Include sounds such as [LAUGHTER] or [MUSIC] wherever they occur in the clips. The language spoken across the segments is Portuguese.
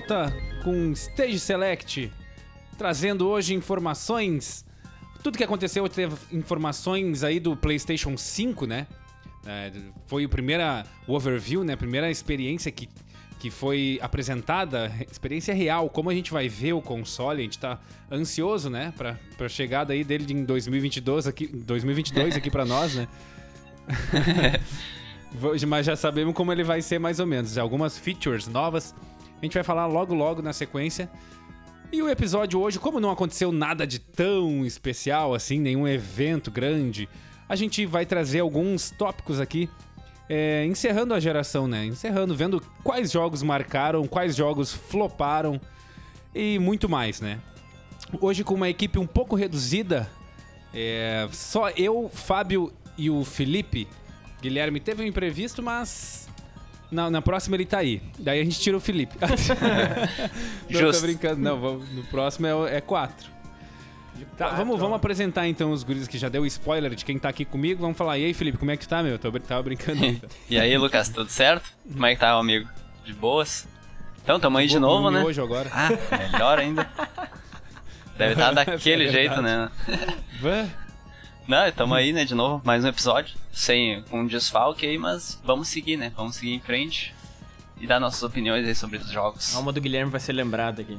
volta com Stage Select, trazendo hoje informações. Tudo que aconteceu teve informações aí do PlayStation 5, né? É, foi o primeira o overview, né? A primeira experiência que, que foi apresentada, experiência real, como a gente vai ver o console. A gente tá ansioso, né? Pra, pra chegada aí dele em 2022 aqui, 2022 aqui pra nós, né? [LAUGHS] Mas já sabemos como ele vai ser mais ou menos. Algumas features novas. A gente vai falar logo logo na sequência. E o episódio hoje, como não aconteceu nada de tão especial assim, nenhum evento grande, a gente vai trazer alguns tópicos aqui, é, encerrando a geração, né? Encerrando, vendo quais jogos marcaram, quais jogos floparam e muito mais, né? Hoje com uma equipe um pouco reduzida, é, só eu, Fábio e o Felipe. Guilherme teve um imprevisto, mas na, na próxima ele tá aí. Daí a gente tira o Felipe. [LAUGHS] não, Justo. tô brincando. Não, vamos- no próximo é, é quatro. Tá, vamos, vamos apresentar então os guris que já deu spoiler de quem tá aqui comigo. Vamos falar, e aí, Felipe, como é que tu tá, meu? Tô, tava brincando ainda. [LAUGHS] E aí, Lucas, tudo certo? Como é que tá, amigo? De boas? Então, tamo aí de Vou novo, né? Hoje agora. Ah, melhor ainda. [LAUGHS] Deve estar daquele É jeito, né? Não, tamo aí, né, de novo, mais um episódio. Sem um desfalque aí, mas vamos seguir, né? Vamos seguir em frente e dar nossas opiniões aí sobre os jogos. A alma do Guilherme vai ser lembrada aqui.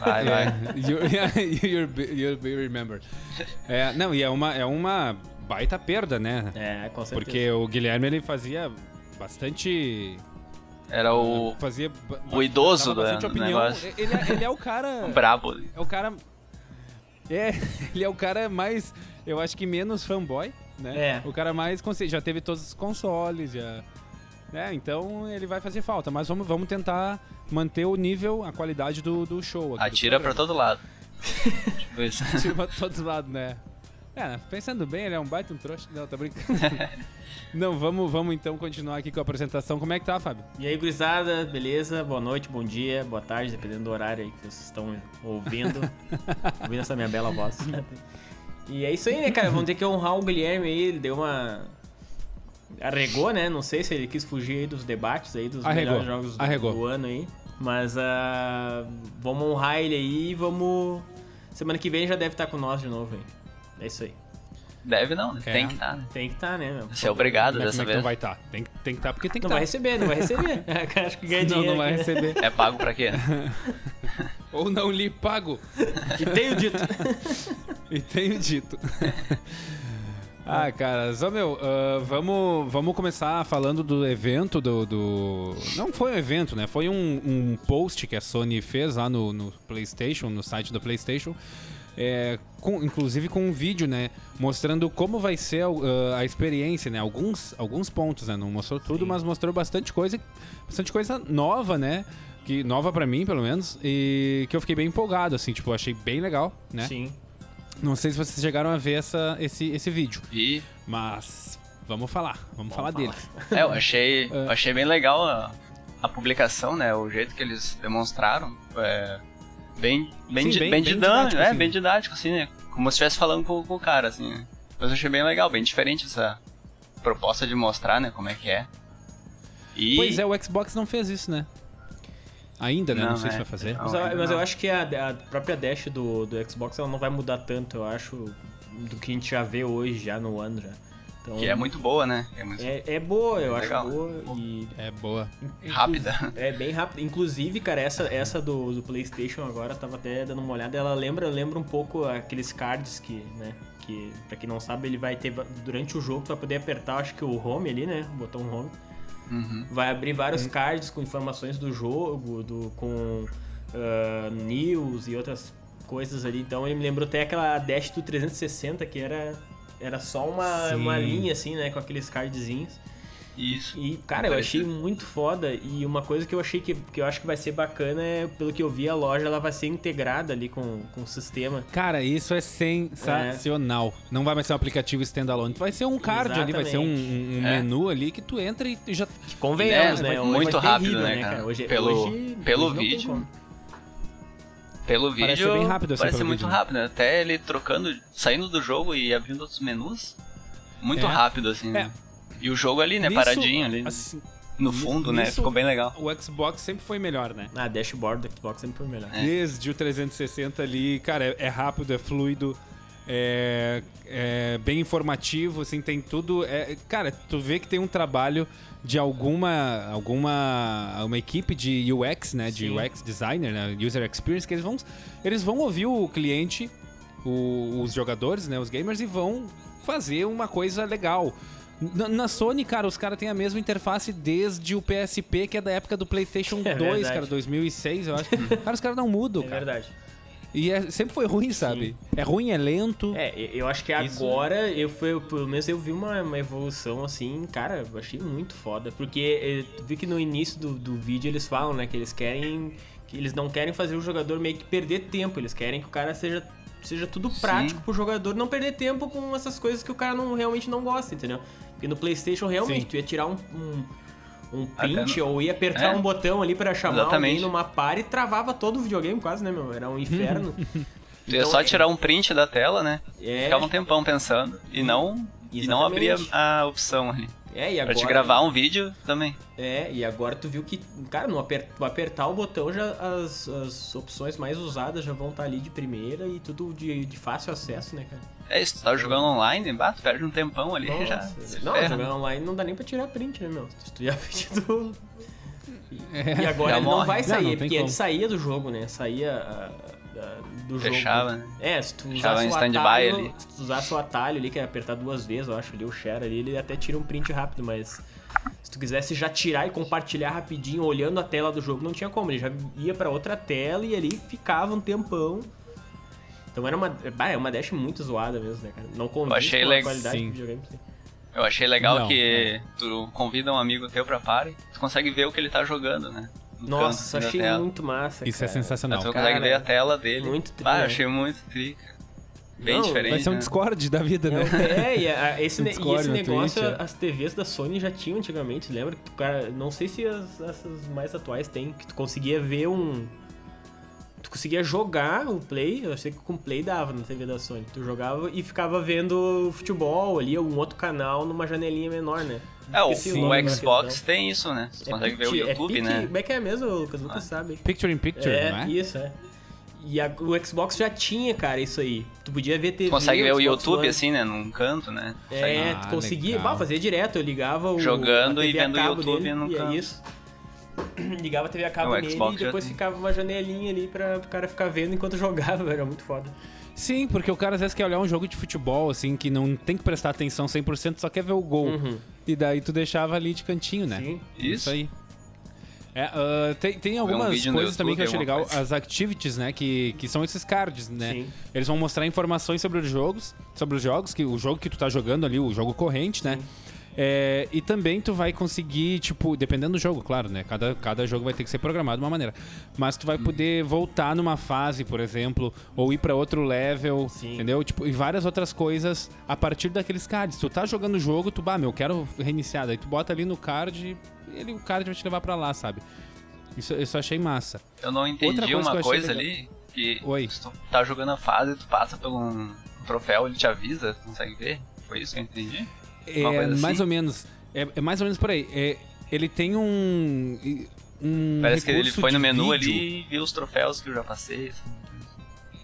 Vai, vai. É, you- [LAUGHS] you'll, be, you'll be remembered. É, não, e é uma, é uma baita perda, né? É, com certeza. Porque o Guilherme ele fazia bastante. Era o Fazia o idoso do- bastante do opinião. negócio. Ele, é- ele é o cara. [LAUGHS] brabo. É o cara. É, [LAUGHS] ele é o cara mais. Eu acho que menos fanboy, né? É. O cara mais. Já teve todos os consoles, já. né? Então ele vai fazer falta. Mas vamos, vamos tentar manter o nível, a qualidade do, do show. aqui do Atira pra programa. todo lado. [LAUGHS] tipo isso. Atira pra todos os lados, né? É, pensando bem, ele é um baita um trouxa. Não, tá brincando. [LAUGHS] Não, vamos, vamos então continuar aqui com a apresentação. Como é que tá, Fábio? E aí, gurizada, beleza? Boa noite, bom dia, boa tarde, dependendo do horário aí que vocês estão ouvindo. [LAUGHS] ouvindo essa minha bela voz. E é isso aí, né, cara? Vamos ter que honrar o Guilherme aí. Ele deu uma. Arregou, né? Não sei se ele quis fugir aí dos debates aí, dos Arregou, melhores jogos do, arregou. do ano aí. Mas ah, vamos honrar ele aí e vamos. Semana que vem já deve estar com nós de novo aí. É isso aí. Deve não, né? É. Tem que estar, né? Tem que estar, né, meu? Você é obrigado Como é, dessa como que não vez. vai estar? Tem, que- tem que estar porque tem que Não vai estar. receber, não vai receber. [LAUGHS] Acho que ganha Não, dinheiro. não vai aqui. receber. É pago pra quê? [LAUGHS] Ou não lhe pago. E tenho dito. [LAUGHS] E tenho dito. ah, cara, só meu, ah, vamos, vamos começar falando do evento do, do- Não foi um evento, né? Foi um, um post que a Sony fez lá no, no PlayStation, no site do PlayStation. É, com- inclusive com um vídeo, né? Mostrando como vai ser ah, a experiência, né? Alguns, alguns pontos, né? Não mostrou tudo, mas mostrou bastante coisa, bastante coisa nova, né? Que, nova pra mim, pelo menos, e que eu fiquei bem empolgado, assim, tipo, achei bem legal, né? Sim. Não sei se vocês chegaram a ver essa, esse, esse vídeo, E mas vamos falar, vamos, falar dele. [LAUGHS] É, eu achei, eu [LAUGHS] achei bem legal a, a publicação, né? O jeito que eles demonstraram. É, bem, bem, Sim, di- bem- bem, dinâmico, didático, é, assim. bem didático, assim, né? Como se estivesse falando com, com o cara, assim. né? Mas eu achei bem legal, bem diferente essa proposta de mostrar, né? Como é que é. E Pois é, o Xbox não fez isso, né? Ainda, né? Não, Não, sei se é. vai fazer. Não. Mas, eu, mas eu acho que a, a própria dash do, do Xbox ela não vai mudar tanto, eu acho, do que a gente já vê hoje, já no ano já. Então, que é muito boa, né? É muito é, é boa, eu acho Legal. boa e... É boa. rápida. É bem rápido. Inclusive, cara, essa, essa do, do PlayStation agora, tava até dando uma olhada. Ela lembra, lembra um pouco aqueles cards que, né? Que, pra quem não sabe, ele vai ter. Durante o jogo, tu vai poder apertar, acho que o home ali, né? O botão home. Uhum. Vai abrir vários cards com informações do jogo, do, com ah, news e outras coisas ali. Então ele me lembrou até aquela Dash do 360, que era, era só uma, Sim. uma linha assim, né? Com aqueles cardzinhos. Isso. E, cara, eu achei muito foda. E uma coisa que eu achei que, que eu acho que vai ser bacana é, pelo que eu vi, a loja ela vai ser integrada ali com, com o sistema. Cara, isso é sensacional. Não vai mais ser um aplicativo standalone. Vai ser um card ali, vai ser um, um- É. menu ali que tu entra e já. Que convenhamos, É, né? Hoje muito é rápido, terrível, né, cara? Hoje, Pelo- hoje- pelo hoje não tem vídeo. Pelo vídeo. Parece ser bem rápido, assim, Parece muito vídeo, né? rápido, né? Até ele trocando, saindo do jogo e abrindo outros menus. Muito É. rápido, assim. É. né? E o jogo ali, né? Nisso, paradinho ali. assim, no fundo, né? Nisso- Ficou bem legal. O Xbox sempre foi melhor, né? Ah, dashboard do Xbox sempre foi melhor. É. Desde o 360 ali, cara, é, é rápido, é fluido, é, é bem informativo, assim, tem tudo. É, cara, tu vê que tem um trabalho de alguma alguma uma equipe de UX, né, de Sim. UX designer, né, user experience, que eles vão eles vão ouvir o cliente, o- os jogadores, né, os gamers e vão fazer uma coisa legal. Na, na Sony, cara, os caras têm a mesma interface desde o PSP, que é da época do PlayStation [LAUGHS] É 2, verdade. cara, 2006, eu acho. [LAUGHS] cara, os caras não mudam, É cara. verdade. E é- sempre foi ruim, sabe? É ruim, é lento. É, eu eu acho que Isso- agora, eu fui, pelo menos eu vi uma, uma evolução assim, cara, eu achei muito foda. Porque eh, tu vi que no início do, do vídeo eles falam, né, que eles querem. que eles não querem fazer o jogador meio que perder tempo, eles querem que o cara seja. Seja tudo prático pro jogador não perder tempo com essas coisas que o cara não, realmente não gosta, entendeu? Porque no Playstation realmente Sim. tu ia tirar um, um, um print no- ou ia apertar É. um botão ali pra chamar Exatamente. alguém numa par e travava todo o videogame quase, né, meu? Era um inferno. [LAUGHS] Tu ia Então, só tirar um print da tela, né? É. Ficava um tempão pensando. E não, e não abria Exatamente. a opção ali. É, e Pra agora. te gravar um vídeo também. É, e agora tu viu que, cara, no aper... tu apertar o botão, já as, as opções mais usadas já vão estar ali de primeira e tudo de, de fácil acesso, né, cara? É, se tu tá jogando online, bah, tu perde um tempão ali já. Nossa, se não, ferra. jogar online não dá nem pra tirar print, né, meu? Se tu já pedido. É. E agora Já ele não vai Não, sair, não tem porque como. ele saía do jogo, né? Saía ah, do jogo. Fechava, né? É, se tu usasse o atalho, ali. se tu usasse o atalho ali, que é apertar duas vezes, eu acho, ali o share ali, ele até tira um print rápido, mas se tu quisesse já tirar e compartilhar rapidinho, olhando a tela do jogo, não tinha como, ele já ia pra outra tela e ali ficava um tempão. Então era uma, bah, é uma dash muito zoada mesmo, né, cara? Não condiz achei com a legal, qualidade sim. do videogame. sim. Eu achei legal Não, que tu convida um amigo teu pra party, tu consegue ver o que ele tá jogando, né? Nossa, achei tela. muito massa, Isso é cara. sensacional. Aí tu Cara, consegue ver a tela dele. muito tri, Ah, eu achei muito trica. Bem Não, diferente. Vai ser um né? Discord da vida, né? É, e, a- [LAUGHS] esse, No ne- e Discord, esse negócio Twitch, é. as TVs da Sony já tinham antigamente, lembra? Cara, não sei se as, essas mais atuais têm, que tu conseguia ver um. Tu conseguia jogar o Play, eu sei que com o Play dava na TV da Sony. Tu jogava e ficava vendo futebol ali, algum outro canal numa janelinha menor, né? É, o, o Xbox tem isso, né? Você É consegue ver o é YouTube, pic- né? Como é que é mesmo, Lucas? Lucas sabe. Picture in picture, é, não é? isso, é. E a- o Xbox já tinha, cara, isso aí. Tu podia ver TV. Tu consegue ver o YouTube One. assim, né? Num canto, né? É, Ah, tu conseguia, legal. bah, fazia direto, eu ligava o Jogando a e vendo o YouTube dele, no e é canto. isso. [CLEARS THROAT] Ligava a TV a cabo nele Xbox e depois tem. ficava uma janelinha ali pra o cara ficar vendo enquanto [LAUGHS] jogava, era muito foda. Sim, porque o cara às vezes quer olhar um jogo de futebol, assim, que não tem que prestar atenção 100%, só quer ver o gol. Uhum. E daí tu deixava ali de cantinho, né? Sim. Isso. aí. É, ah, tem, tem algumas no coisas também que eu achei legal. alguma As activities, né? Que, que são esses cards, né? Sim. Eles vão mostrar informações sobre os jogos, sobre os jogos, que o jogo que tu tá jogando ali, o jogo corrente, né? É, e também tu vai conseguir, tipo, dependendo do jogo, claro, né? Cada, cada jogo vai ter que ser programado de uma maneira. Mas tu vai poder voltar numa fase, por exemplo, ou ir pra outro level, Sim. entendeu? Tipo, e várias outras coisas a partir daqueles cards. Tu tá jogando o jogo, tu, bah, meu, eu quero reiniciar. Daí tu bota ali no card e ele, o card vai te levar pra lá, sabe? Isso, isso eu achei massa. Eu não Outra entendi coisa uma coisa legal. ali, que Oi. se tu tá jogando a fase, tu passa por um troféu, ele te avisa, tu consegue ver? Foi isso que eu entendi? É coisa mais assim? ou menos. É, é mais ou menos por aí. É, ele tem um. um Parece que ele foi no menu vídeo. ali e viu os troféus que eu já passei. assim.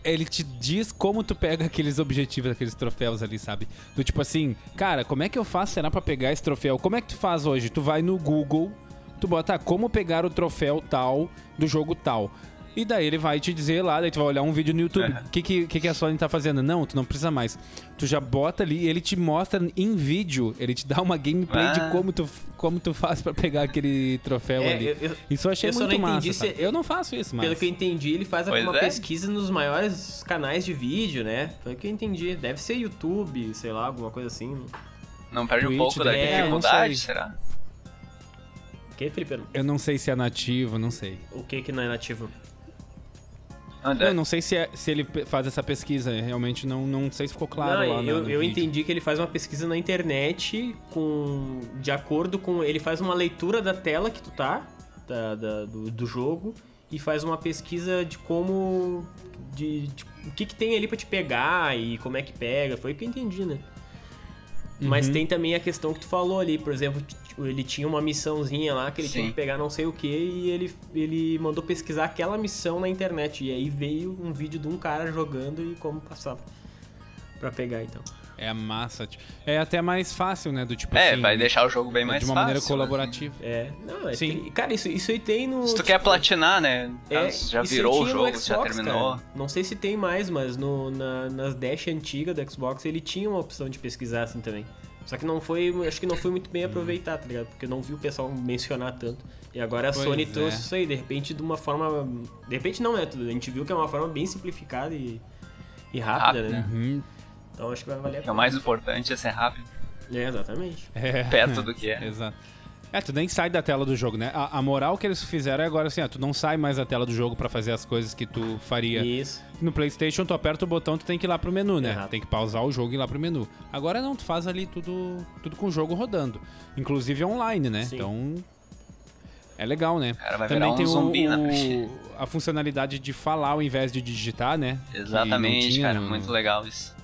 Ele te diz como tu pega aqueles objetivos, aqueles troféus ali, sabe? Do tipo assim, cara, como é que eu faço será pra pegar esse troféu? Como é que tu faz hoje? Tu vai no Google, tu bota ah, como pegar o troféu tal do jogo tal. E daí ele vai te dizer lá, daí tu vai olhar um vídeo no YouTube. O que, que, que que a Sony tá fazendo? Não, tu não precisa mais. Tu já bota ali, ele te mostra em vídeo, ele te dá uma gameplay Ah. de como tu, como tu faz pra pegar aquele troféu É, ali. eu- eu- isso eu achei eu muito massa. se- Eu não faço isso, mas. Pelo que eu entendi, ele faz Pois uma é. pesquisa nos maiores canais de vídeo, né? Foi o que eu entendi. Deve ser YouTube, sei lá, alguma coisa assim. Não perde Twitch, um pouco da daí- é, dificuldade, será? O que, Felipe? Eu não sei se é nativo, não sei. O que que não é nativo? Não, Eu não sei se, é- se ele faz essa pesquisa, realmente não, não sei se ficou claro não, lá no, eu, no eu vídeo. entendi que ele faz uma pesquisa na internet com. De acordo com. Ele faz uma leitura da tela que tu tá, da, da- do, do jogo, e faz uma pesquisa de como. De, de- o que, que tem ali pra te pegar e como é que pega. Foi o que eu entendi, né? Mas Uhum. tem também a questão que tu falou ali, por exemplo, tipo, ele tinha uma missãozinha lá que ele tinha Sim. que pegar não sei o que e ele, ele mandou pesquisar aquela missão na internet. E aí veio um vídeo de um cara jogando e como passar pra pegar então. É massa. tipo, É até mais fácil, né? Do tipo É, assim, vai deixar o jogo bem mais de uma fácil. maneira né? colaborativa. É, não, é Sim. tri- Cara, isso, isso aí tem no. Se tu tipo, quer platinar, né? é, já virou o tinha jogo, já Xbox, terminou. cara. Não sei se tem mais, mas no, na, nas Dash antigas do Xbox ele tinha uma opção de pesquisar assim também. Só que não foi, acho que não foi muito bem aproveitado, tá ligado? Porque eu não vi o pessoal mencionar tanto. E agora a Pois Sony é. trouxe isso aí, de repente de uma forma. De repente não, né? A gente viu que é uma forma bem simplificada e, e rápida, Rápida. né? Uhum. Então acho que vai valer a Que é o mais importante é ser rápido, É, exatamente. É. perto do que é. [LAUGHS] Exato. É, tu nem sai da tela do jogo, né? A, a moral que eles fizeram é agora assim, ó, tu não sai mais da tela do jogo pra fazer as coisas que tu faria. Isso. No PlayStation, tu aperta o botão, tu tem que ir lá pro menu, né? Errado. Tem que pausar o jogo e ir lá pro menu. Agora não, tu faz ali tudo, tudo com o jogo rodando. Inclusive online, né? Sim. Então. É legal, né? cara vai Também virar um tem o- zumbi o- frente. a funcionalidade de falar ao invés de digitar, né? Exatamente, tinha cara, muito legal isso.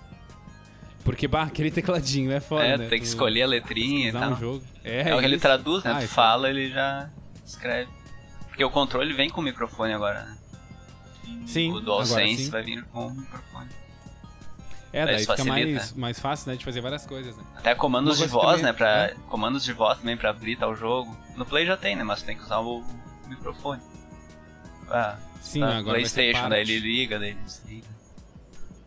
Porque, bah, aquele tecladinho é foda, é, né? tem que Tu escolher a letrinha e tal. um jogo. É, É o que ele traduz, né? Ah, tu fala, ele já escreve. Porque o controle vem com o microfone agora, né? Sim, O DualSense vai vir com o microfone. É, daí Isso fica mais, mais fácil, né, de fazer várias coisas, né? Até comandos de voz, também- né? Pra, é. Comandos de voz também pra abrir tal jogo. No Play já tem, né? Mas tem que usar o microfone. Ah, Sim, tá, agora Playstation, daí ele liga, daí ele desliga.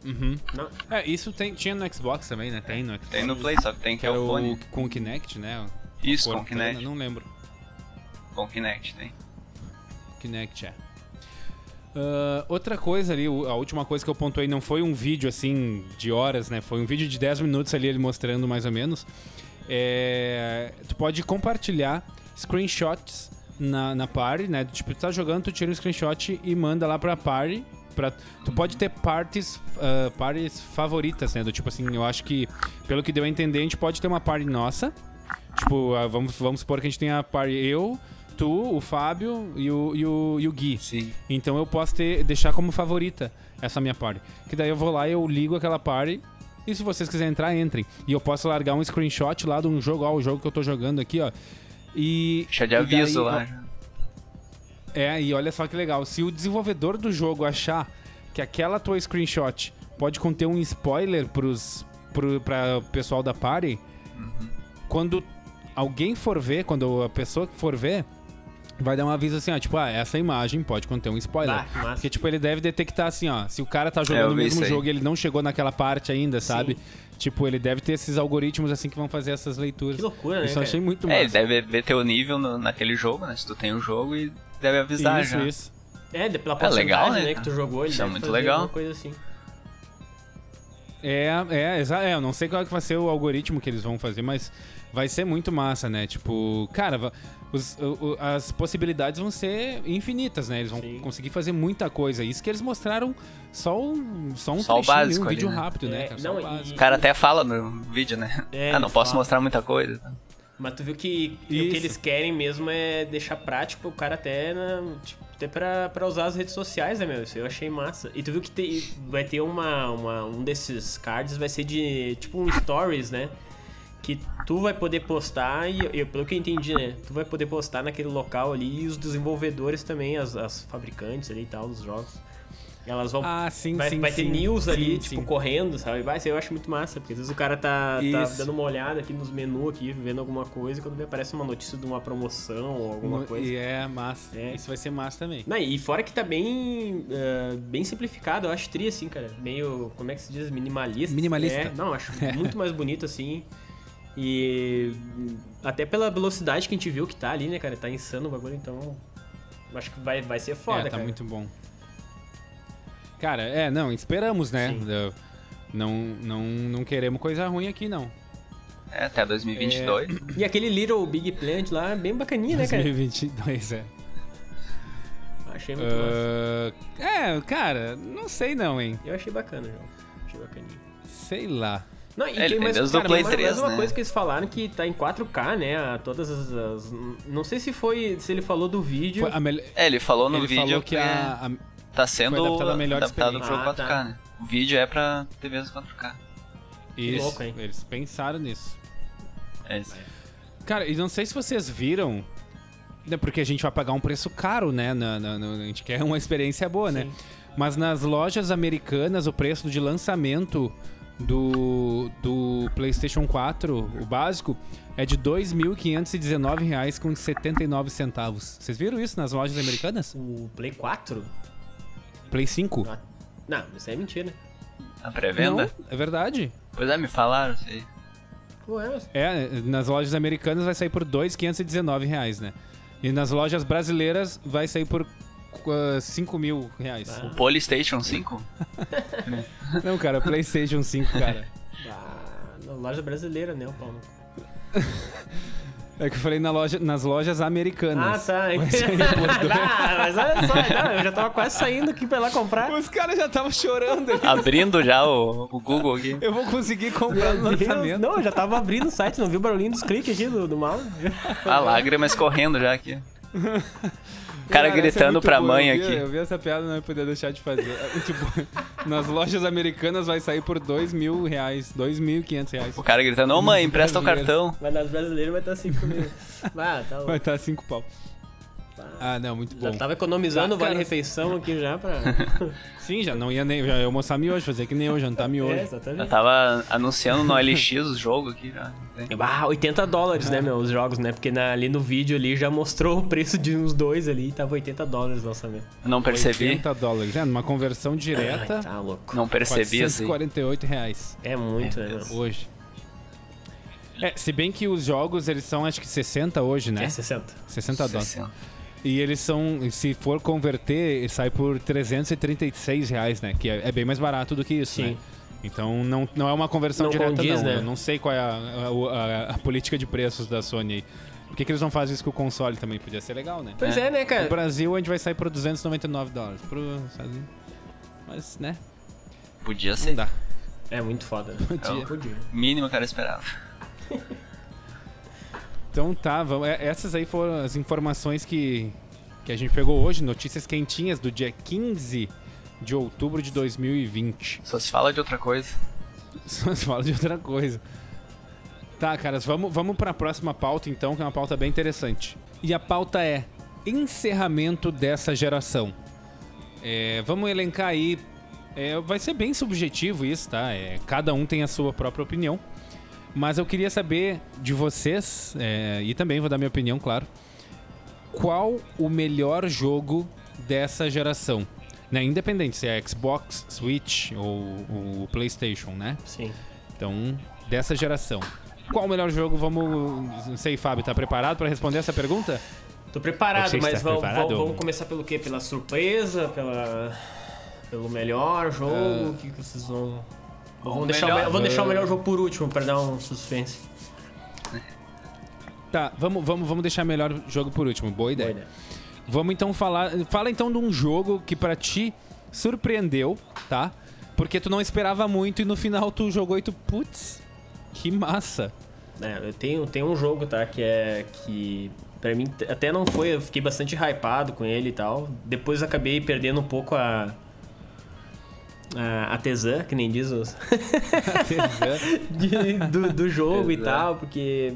Uhum. Não. É, isso tem, tinha no Xbox também, né? Tem no Xbox. Tem no Play, só que tem que Que ter era o o fone. com o Kinect, né? Isso, com o Kinect. Não lembro. Com o Kinect tem. Kinect, é. Ah, outra coisa ali, a última coisa que eu pontuei não foi um vídeo assim de horas, né? Foi um vídeo de 10 minutos ali ele mostrando mais ou menos. É, tu pode compartilhar screenshots na, na party, né? Tipo, tu tá jogando, tu tira um screenshot e manda lá pra party. Pra, tu pode ter parties, ah, parties favoritas, né? Do tipo assim, eu acho que, pelo que deu a entender, a gente pode ter uma party nossa. Tipo, ah, vamos, vamos supor que a gente tenha a party eu, tu, o Fábio e o, e o, e o Gui. Sim. Então eu posso ter, deixar como favorita essa minha party. Que daí eu vou lá eu ligo aquela party. E se vocês quiserem entrar, entrem. E eu posso largar um screenshot lá de um jogo, ó, o jogo que eu tô jogando aqui, ó. E. Deixa de aviso daí, lá. É, e olha só que legal. Se o desenvolvedor do jogo achar que aquela tua screenshot pode conter um spoiler pros, pro, pra pessoal da party, quando alguém for ver, quando a pessoa que for ver, vai dar um aviso assim, ó, tipo, ah, essa imagem pode conter um spoiler. Massa. Porque, tipo, ele deve detectar assim, ó, se o cara tá É, jogando o vi mesmo jogo e ele não chegou naquela parte ainda, sabe? Tipo, ele deve ter esses algoritmos assim que vão fazer essas leituras. Que loucura, né, Isso eu cara? achei muito É, ele massa. deve ver teu nível no- naquele jogo, né? Se tu tem o jogo e deve avisar isso, já. isso. É, pela É porcentagem, legal, né, né, que cara? tu jogou, ele Isso é muito fazer legal. alguma coisa assim. É, é, exa- é, eu não sei qual é que vai ser o algoritmo que eles vão fazer, mas vai ser muito massa, né? Tipo, cara, os- o- o- as possibilidades vão ser infinitas, né? Eles vão Sim. conseguir fazer muita coisa. Isso que eles mostraram só um, só um Só trechinho, básico um ali, vídeo né? rápido, né? É, cara? Só não, o e-. O cara até fala no vídeo, né? É, ah, não posso fala. mostrar muita coisa. Mas tu viu que o Isso. que eles querem mesmo é deixar prático o cara até, na, tipo, até pra, pra usar as redes sociais, né, meu? Isso eu achei massa. E tu viu que tem, vai ter uma, uma- um desses cards, vai ser de tipo um stories, né? Que tu vai poder postar e, eu- pelo que eu entendi, né? Tu vai poder postar naquele local ali e os desenvolvedores também, as, as fabricantes ali e tal, dos jogos. Elas vão Ah, sim, vai, sim, vai ter sim. news ali, Sim, tipo, sim. correndo, sabe? Vai, isso eu acho muito massa, porque às vezes o cara tá, tá dando uma olhada aqui nos menus aqui, vendo alguma coisa, e quando me aparece uma notícia de uma promoção ou alguma coisa. E é massa. É. Isso vai ser massa também. Não, e fora que tá bem eh, bem simplificado, eu acho tri assim, cara. Meio, como é que se diz? Minimalista. Minimalista. É, não, acho [LAUGHS] muito mais bonito assim. E até pela velocidade que a gente viu que tá ali, né, cara? Tá insano o bagulho, então. Acho que vai, vai ser foda, é, tá cara. muito bom. Cara, é, não, esperamos, né? Sim. Não, não, não queremos coisa ruim aqui, não. É, até 2022. E aquele Little Big Plant lá, bem bacaninha, né, cara? 2022, é. Achei muito massa. Ah, é, cara, não sei não, hein? Eu achei bacana, João. Achei bacaninha. Sei lá. Não, e É, tem mais, cara, o Play mais, mais 3, uma né? coisa que eles falaram que tá em 4K, né? Todas as, as- Não sei se foi. Se ele falou do vídeo. Foi a mel- É, ele falou no Ele vídeo falou que a, a- tá sendo adaptado à melhor adaptado pro Ah, 4K, tá. né? O vídeo é pra TVs 4K. Isso, louco, hein? eles pensaram nisso. É isso. Cara, e não sei se vocês viram, né, porque a gente vai pagar um preço caro, né? na- na- na- a gente quer uma experiência boa, né? Sim. Mas nas lojas americanas, o preço de lançamento do, do PlayStation 4, o básico, é de R$ 2.519,79. Vocês viram isso nas lojas americanas? O Play 4? Play 5? Ah, Não, isso aí é mentira. A pré-venda? Não, é verdade. Pois é, me falaram, sei. Ué, mas... É, nas lojas americanas vai sair por 2.519 reais, né? E nas lojas brasileiras vai sair por uh, 5 mil reais. Ah. O Polystation 5? [LAUGHS] Não, cara, PlayStation 5, cara. Ah, na loja brasileira, né, o Paulo? [LAUGHS] É que eu falei na loja, nas lojas Ah, americanas. tá. Vai sair por dois- ah, mas olha só, não, eu já tava quase saindo aqui pra lá comprar. Os caras já estavam chorando. Abrindo já o, o Google aqui. Eu vou conseguir comprar no Meu Deus, lançamento. não, eu já tava abrindo o site, não viu o barulhinho dos cliques aqui do, do mouse? A lágrima escorrendo já aqui. [LAUGHS] O cara Cara, é gritando muito pra boa, mãe eu vi- aqui. Eu vi essa piada, não ia poder deixar de fazer. [LAUGHS] É, tipo, nas lojas americanas vai sair por dois mil reais, dois mil e quinhentos reais. O cara gritando, ô mãe, empresta o cartão. Mas nas brasileiras vai estar 5 mil. [LAUGHS] Ah, tá Vai estar cinco pau. Ah, não, muito bom. Já tava economizando o vale-refeição aqui já pra... [LAUGHS] Sim, já não ia nem. Já ia almoçar miojo, fazer que nem eu, jantar miojo. É, Já exatamente. tava anunciando no LX os jogos aqui já. Ah, 80 dólares, né, meu, os jogos, né? Porque na- ali no vídeo ali já mostrou o preço de uns dois ali, tava 80 dólares o lançamento. Não percebi. 80 dólares. É, numa conversão direta, Ai, tá louco. Não percebi assim. 448 reais É muito, né, meu? hoje. É, se bem que os jogos, eles são acho que 60 hoje, né? É 60. 60 dólares. 60. E eles são, se for converter, sai por 336 reais, né? Que é, é bem mais barato do que isso, Sim. né? Então não, não é uma conversão Não direta, condiz, não. né? Eu não sei qual é a, a- a- a política de preços da Sony aí. Por que, que eles não fazem isso com o console também? Podia ser legal, né? Pois é, né, No cara? Brasil a gente vai sair por 299 dólares. Pro. Mas, né? Podia Não ser. dá. É muito foda. né? [LAUGHS] Podia. Podia. Mínimo que o cara esperava. Então tá, vamos, é- essas aí foram as informações que, que a gente pegou hoje, notícias quentinhas do dia 15 de outubro de 2020. Só se fala de outra coisa. [LAUGHS] Só se fala de outra coisa. Tá, caras, vamos, vamos pra próxima pauta então, que é uma pauta bem interessante. E a pauta é encerramento dessa geração. É, vamos elencar aí. é, vai ser bem subjetivo isso, tá? É, cada um tem a sua própria opinião. Mas eu queria saber de vocês, é, e também vou dar minha opinião, claro. Qual o melhor jogo dessa geração? Né? Independente se é Xbox, Switch ou o PlayStation, né? Sim. Então, dessa geração. Qual o melhor jogo? Vamos. Não sei, Fábio, tá preparado pra responder essa pergunta? Tô preparado, mas vamos, preparado? vamos- começar pelo quê? Pela surpresa? Pela... Pelo melhor jogo? O que, que vocês vão. O Vamos deixar, o melhor- me- vamos deixar o melhor jogo por último, pra dar um suspense. Tá, vamos, vamos, vamos deixar melhor jogo por último. Boa ideia. Boa ideia. Vamos então falar. Fala então de um jogo que pra ti surpreendeu, tá? Porque tu não esperava muito e no final tu jogou e tu, putz, que massa. É, eu tenho, tenho um jogo, tá? Que é. Que pra mim até não foi. Eu fiquei bastante hypado com ele e tal. Depois acabei perdendo um pouco a. A, a tesã, que nem diz os. [LAUGHS] [LAUGHS] de- do, do jogo e Tesã. tal, porque.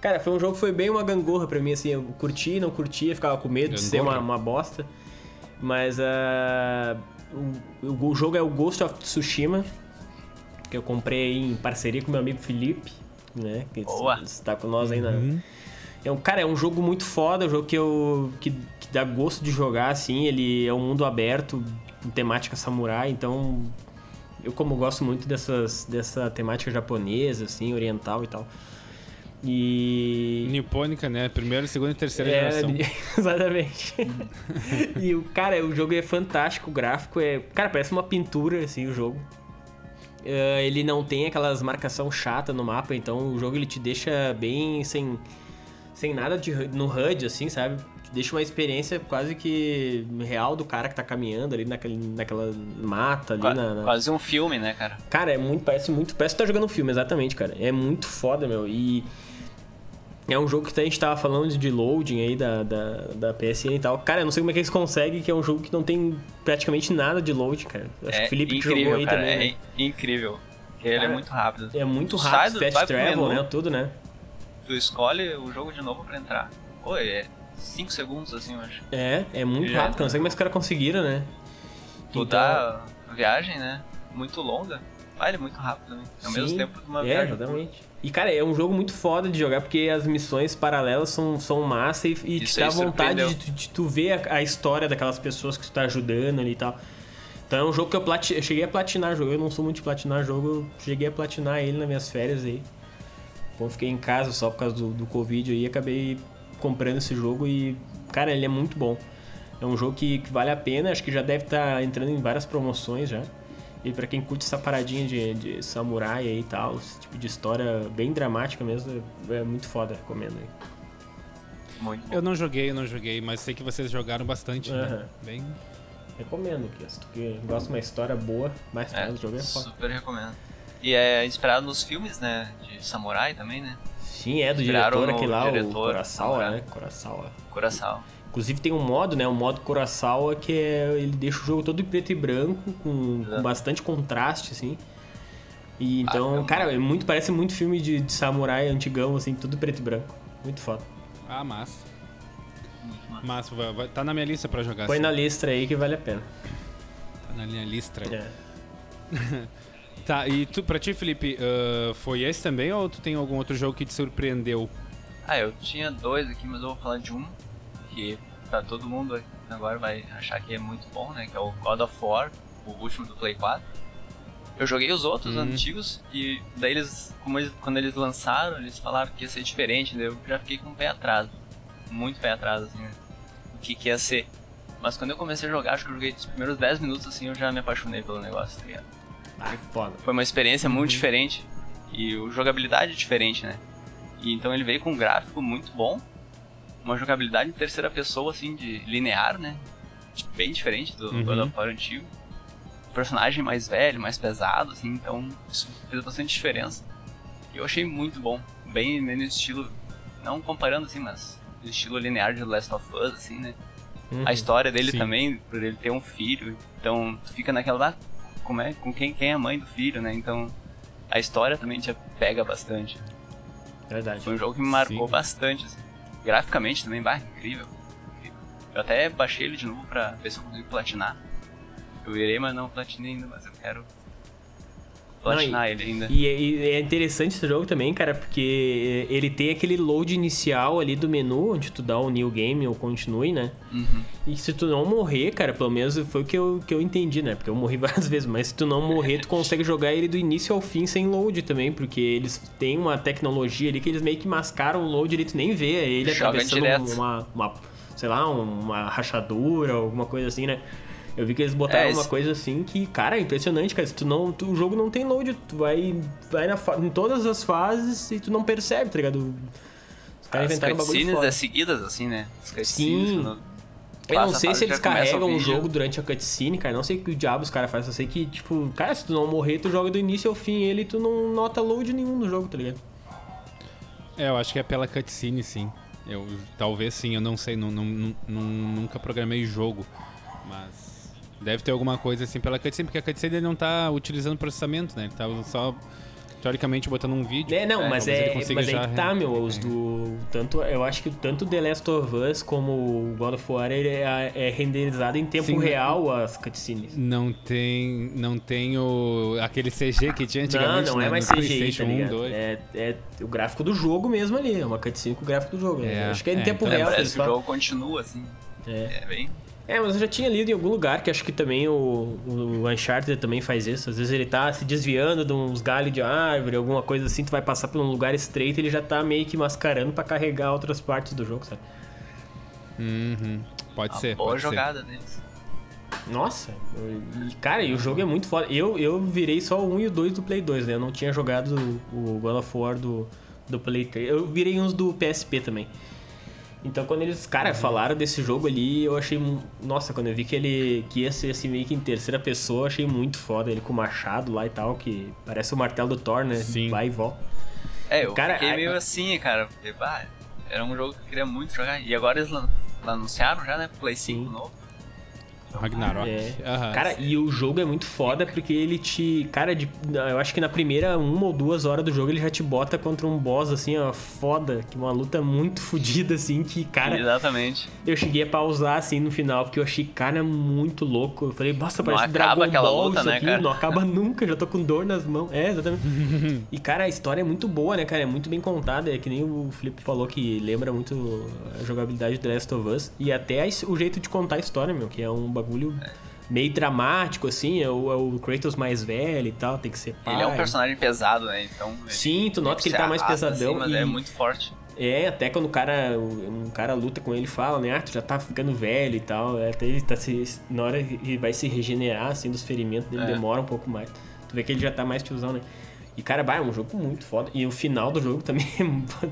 Cara, foi um jogo que foi bem uma gangorra pra mim, assim. Eu curti, não curtia, ficava com medo de ser uma, uma bosta. Mas ah, o, o jogo é o Ghost of Tsushima, que eu comprei em parceria com meu amigo Felipe, né? Que Boa. está com nós aí na. Uhum. É um, cara, é um jogo muito foda, um jogo que eu. Que, que dá gosto de jogar, assim. Ele é um mundo aberto, com temática samurai, então. Eu, como gosto muito dessas, dessa temática japonesa, assim, oriental e tal. E. Nipônica, né? Primeira, segunda e terceira É, geração. [LAUGHS] exatamente. e o cara, o jogo é fantástico, o gráfico é. Cara, parece uma pintura, assim, o jogo. É, ele não tem aquelas marcação chata no mapa, então o jogo ele te deixa bem sem, sem nada de, no HUD, assim, sabe? Te deixa uma experiência quase que real do cara que tá caminhando ali naquele, naquela mata ali Qua- na- na, Quase um filme, né, cara? Cara, é muito, parece muito. Parece que tá jogando um filme, exatamente, cara. É muito foda, meu. E. É um jogo que a gente tava falando de loading aí da, da, da PSN e tal. Cara, eu não sei como é que eles conseguem, que é um jogo que não tem praticamente nada de load, cara. Eu Acho que é o Felipe que incrível, jogou aí cara. também. é né? incrível. Porque ele é Cara, muito rápido. É muito Tu rápido, do- fast travel, menu. né? Tudo, né? Tu escolhe o jogo de novo pra entrar. Pô, é 5 segundos assim, eu acho. É, é muito Já- rápido. Não sei como é que os caras conseguiram, né? Tu dá a viagem, né? Muito longa. Ah, ele é muito rápido também. Ao mesmo Sim, tempo de uma é, viagem. exatamente. E, cara, é um jogo muito foda de jogar porque as missões paralelas são, são massa e, e te dá vontade de, de tu ver a, a história daquelas pessoas que tu tá ajudando ali e tal. Então é um jogo que eu, plati eu cheguei a platinar jogo. Eu não sou muito de platinar jogo, eu cheguei a platinar ele nas minhas férias aí. Quando fiquei em casa só por causa do, do Covid aí, acabei comprando esse jogo e, cara, ele é muito bom. É um jogo que, que vale a pena, acho que já deve estar entrando em várias promoções já. E pra quem curte essa paradinha de, de samurai aí e tal, esse tipo de história bem dramática mesmo, é muito foda, recomendo aí. Muito bom. Eu não joguei, eu não joguei, mas sei que vocês jogaram bastante, né? Aham. Bem. Recomendo, que se tu que gosta de uma história boa, mais É, o jogo é foda. super recomendo. E é inspirado nos filmes, né? De samurai também, né? Sim, é do Inspiraram diretor aquele lá, o diretor, Kurosawa, samurai. né? Kurosawa. Coração. Inclusive tem um modo, né? O modo Kurosawa que é, ele deixa o jogo todo em preto e branco, com, com É. bastante contraste, assim. E Ah, então, fica cara, é muito, parece muito filme de, de samurai antigão, assim, tudo preto e branco. Muito foda. Ah, massa. Massa. Vai- vai- tá na minha lista pra jogar. Põe sim. na lista aí que vale a pena. Tá na minha lista. É. [LAUGHS] Tá, e tu, pra ti, Felipe, ah, foi esse também ou tu tem algum outro jogo que te surpreendeu? Ah, eu tinha dois aqui, mas eu vou falar de um que pra todo mundo agora vai achar que é muito bom, né? Que é o God of War, o último do Play 4. Eu joguei os outros Uhum. antigos e daí eles, eles, quando eles lançaram, eles falaram que ia ser diferente, daí eu já fiquei com o pé atrás. Muito pé atrás, assim, né? O que, que ia ser. Mas quando eu comecei a jogar, acho que eu joguei os primeiros 10 minutos assim, eu já me apaixonei pelo negócio, tá ligado? Ah, foda. Foi uma experiência muito diferente e o jogabilidade é diferente, né? E então ele veio com um gráfico muito bom, uma jogabilidade em terceira pessoa assim de linear, né? Tipo, Bem diferente do Uhum. God of War antigo. O personagem mais velho, mais pesado, assim, então isso fez bastante diferença. E eu achei muito bom, bem no estilo, não comparando assim, mas no estilo linear de Last of Us, assim, né? Uhum. A história dele Sim. também, por ele ter um filho, então tu fica naquela lá, como é, com quem, quem é a mãe do filho, né? Então a história também te pega bastante. Verdade. Foi um jogo que me marcou Sim. bastante, assim. Graficamente também, bah, incrível, incrível. Eu até baixei ele de novo pra ver se eu consigo platinar. Eu virei, mas não platinei ainda, mas eu quero platinar ele ainda. E, é- e é interessante esse jogo também, cara, porque ele tem aquele load inicial ali do menu, onde tu dá o new game ou continue, né? Uhum. E se tu não morrer, cara, pelo menos foi o que eu, que eu entendi, né? Porque eu morri [LAUGHS] várias vezes, mas se tu não morrer, tu consegue jogar ele do início ao fim sem load também, porque eles têm uma tecnologia ali que eles meio que mascaram o load ali, tu nem vê ele Joga atravessando direto. uma, uma, sei lá, uma rachadura, alguma coisa assim, né? Eu vi que eles botaram É, uma esse- coisa assim que, cara, é impressionante, cara. Se tu não, tu- o jogo não tem load, tu vai, vai na fa- em todas as fases e tu não percebe, tá ligado? Os caras As inventaram um bagulho cutscenes foda. é seguidas, assim, né? As Sim. quando Eu não sei se eles carregam o jogo durante a cutscene, cara. Não sei o que o diabo os caras fazem. Só sei que, tipo, cara, se tu não morrer, tu joga do início ao fim ele e tu não nota load nenhum no jogo, tá ligado? É, eu acho que é pela cutscene, sim. Eu, talvez sim, eu não sei, não- não- não- nunca programei jogo, mas deve ter alguma coisa assim pela cutscene, porque a cutscene ele não tá utilizando processamento, né? Ele tá só, teoricamente, botando um vídeo. É, não, É, mas é, mas aí já que tá, meu. Os é. do. Tanto, eu acho que tanto The Last of Us como o God of War ele é, é renderizado em tempo Sim. real as cutscenes. Não tem, não tem o, aquele CG que tinha Não, antigamente, não né? é mais no PlayStation tá 1, ligado? 2. É, é o gráfico do jogo mesmo ali. É uma cutscene com o gráfico do jogo. É, acho que é em é, tempo então- real. Parece eles que o jogo continua, assim. É. É bem... É, mas eu já tinha lido em algum lugar que acho que também o, o Uncharted também faz isso. Às vezes ele tá se desviando de uns galhos de árvore, alguma coisa assim, tu vai passar por um lugar estreito e ele já tá meio que mascarando pra carregar outras partes do jogo, sabe? Uhum. Pode Uma ser, boa pode ser. jogada deles. Nossa, cara, e o jogo é muito foda. Eu, eu virei só o 1 e o 2 do Play 2, né? Eu não tinha jogado o God of War do, do Play 3. Eu virei uns do PSP também. Então quando eles, cara, falaram desse jogo ali, eu achei. Nossa, quando eu vi que ele que ia ser assim meio que em terceira pessoa, eu achei muito foda. Ele com o machado lá e tal, que parece o martelo do Thor, né? Sim. Vai e volta. É, eu Cara, fiquei meio assim, cara. Porque, bah, era um jogo que eu queria muito jogar. E agora eles anunciaram já, né? Play 5 Sim. novo. Ragnarok. É. Aham. Cara, e o jogo é muito foda porque ele te. Cara, de, eu acho que na primeira uma ou duas horas do jogo ele já te bota contra um boss, assim, ó, foda. Que uma luta muito [LAUGHS] fodida, assim, que, cara. Exatamente. Eu cheguei a pausar, assim, no final, porque eu achei, cara, muito louco. Eu falei, nossa, parece acaba Dragon aquela Ball luta, isso né, aqui. cara? Não acaba [LAUGHS] nunca, já tô com dor nas mãos. É, exatamente. [LAUGHS] e, cara, a história é muito boa, né, cara? É muito bem contada. É que nem o Felipe falou que lembra muito a jogabilidade do The Last of Us. E até o jeito de contar a história, meu, que é um bagulho meio dramático, assim. É o, é o Kratos mais velho e tal, tem que ser pai. Ele é um personagem pesado, né? Então. Sim, tu nota que ele tá mais pesadão. assim, mas e... é muito forte. É, até quando o cara, um cara luta com ele fala, né? Ah, tu já tá ficando velho e tal. é, Até ele tá se. Na hora que ele vai se regenerar, assim, dos ferimentos dele, É. demora um pouco mais. Tu vê que ele já tá mais tiozão, né? E, cara, vai, é um jogo muito foda. E o final do jogo também [LAUGHS] é.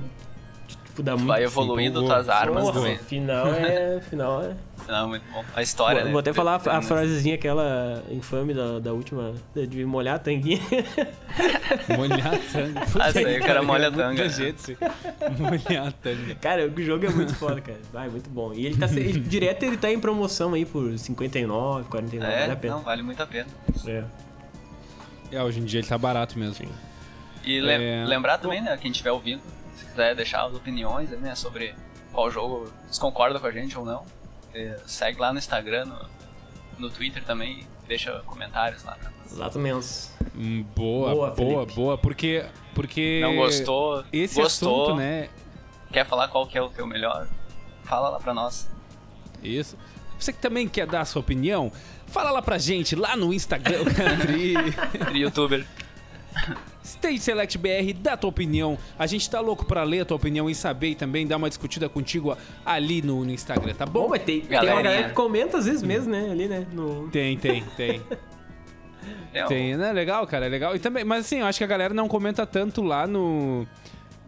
Tipo, dá muito. Vai evoluindo empolgou. tuas armas Porra, também. o final é. final é. Não, muito bom. A história, vou, né? vou até falar a, a frasezinha aquela infame da, da última. De molhar a tanguinha. [LAUGHS] Molhar tanga. Ah, isso aí, o cara molha a tanga. gente, sim. Molhar tanga. Cara, o jogo é muito foda, cara. Vai, muito bom. E ele tá. se- ele- direto ele tá em promoção aí por 59, 49, vale a É, pena. não, vale muito a pena. É. É, hoje em dia ele tá barato mesmo. E lem- É. lembrar também, né, quem estiver ouvindo, quiser deixar as opiniões, né, sobre qual jogo, se concorda com a gente ou não, segue lá no Instagram, no, no Twitter também, deixa comentários lá. Exatamente. Hum, Boa, Boa, boa, boa, porque porque Não gostou, esse gostou, assunto, né? quer falar qual que é o teu melhor, fala lá pra nós. Isso. Você que também quer dar a sua opinião, fala lá pra gente lá no Instagram, [LAUGHS] [LAUGHS] Tri, youtuber. Stage Select BR, dá tua opinião. A gente tá louco pra ler a tua opinião e saber e também dar uma discutida contigo ali no, no Instagram, tá Bom, bom? mas tem, tem uma galera que comenta às vezes mesmo, né? Ali, né? No... Tem, tem, tem. [LAUGHS] Tem, né? Legal, cara, é legal. E também, mas assim, eu acho que a galera não comenta tanto lá no,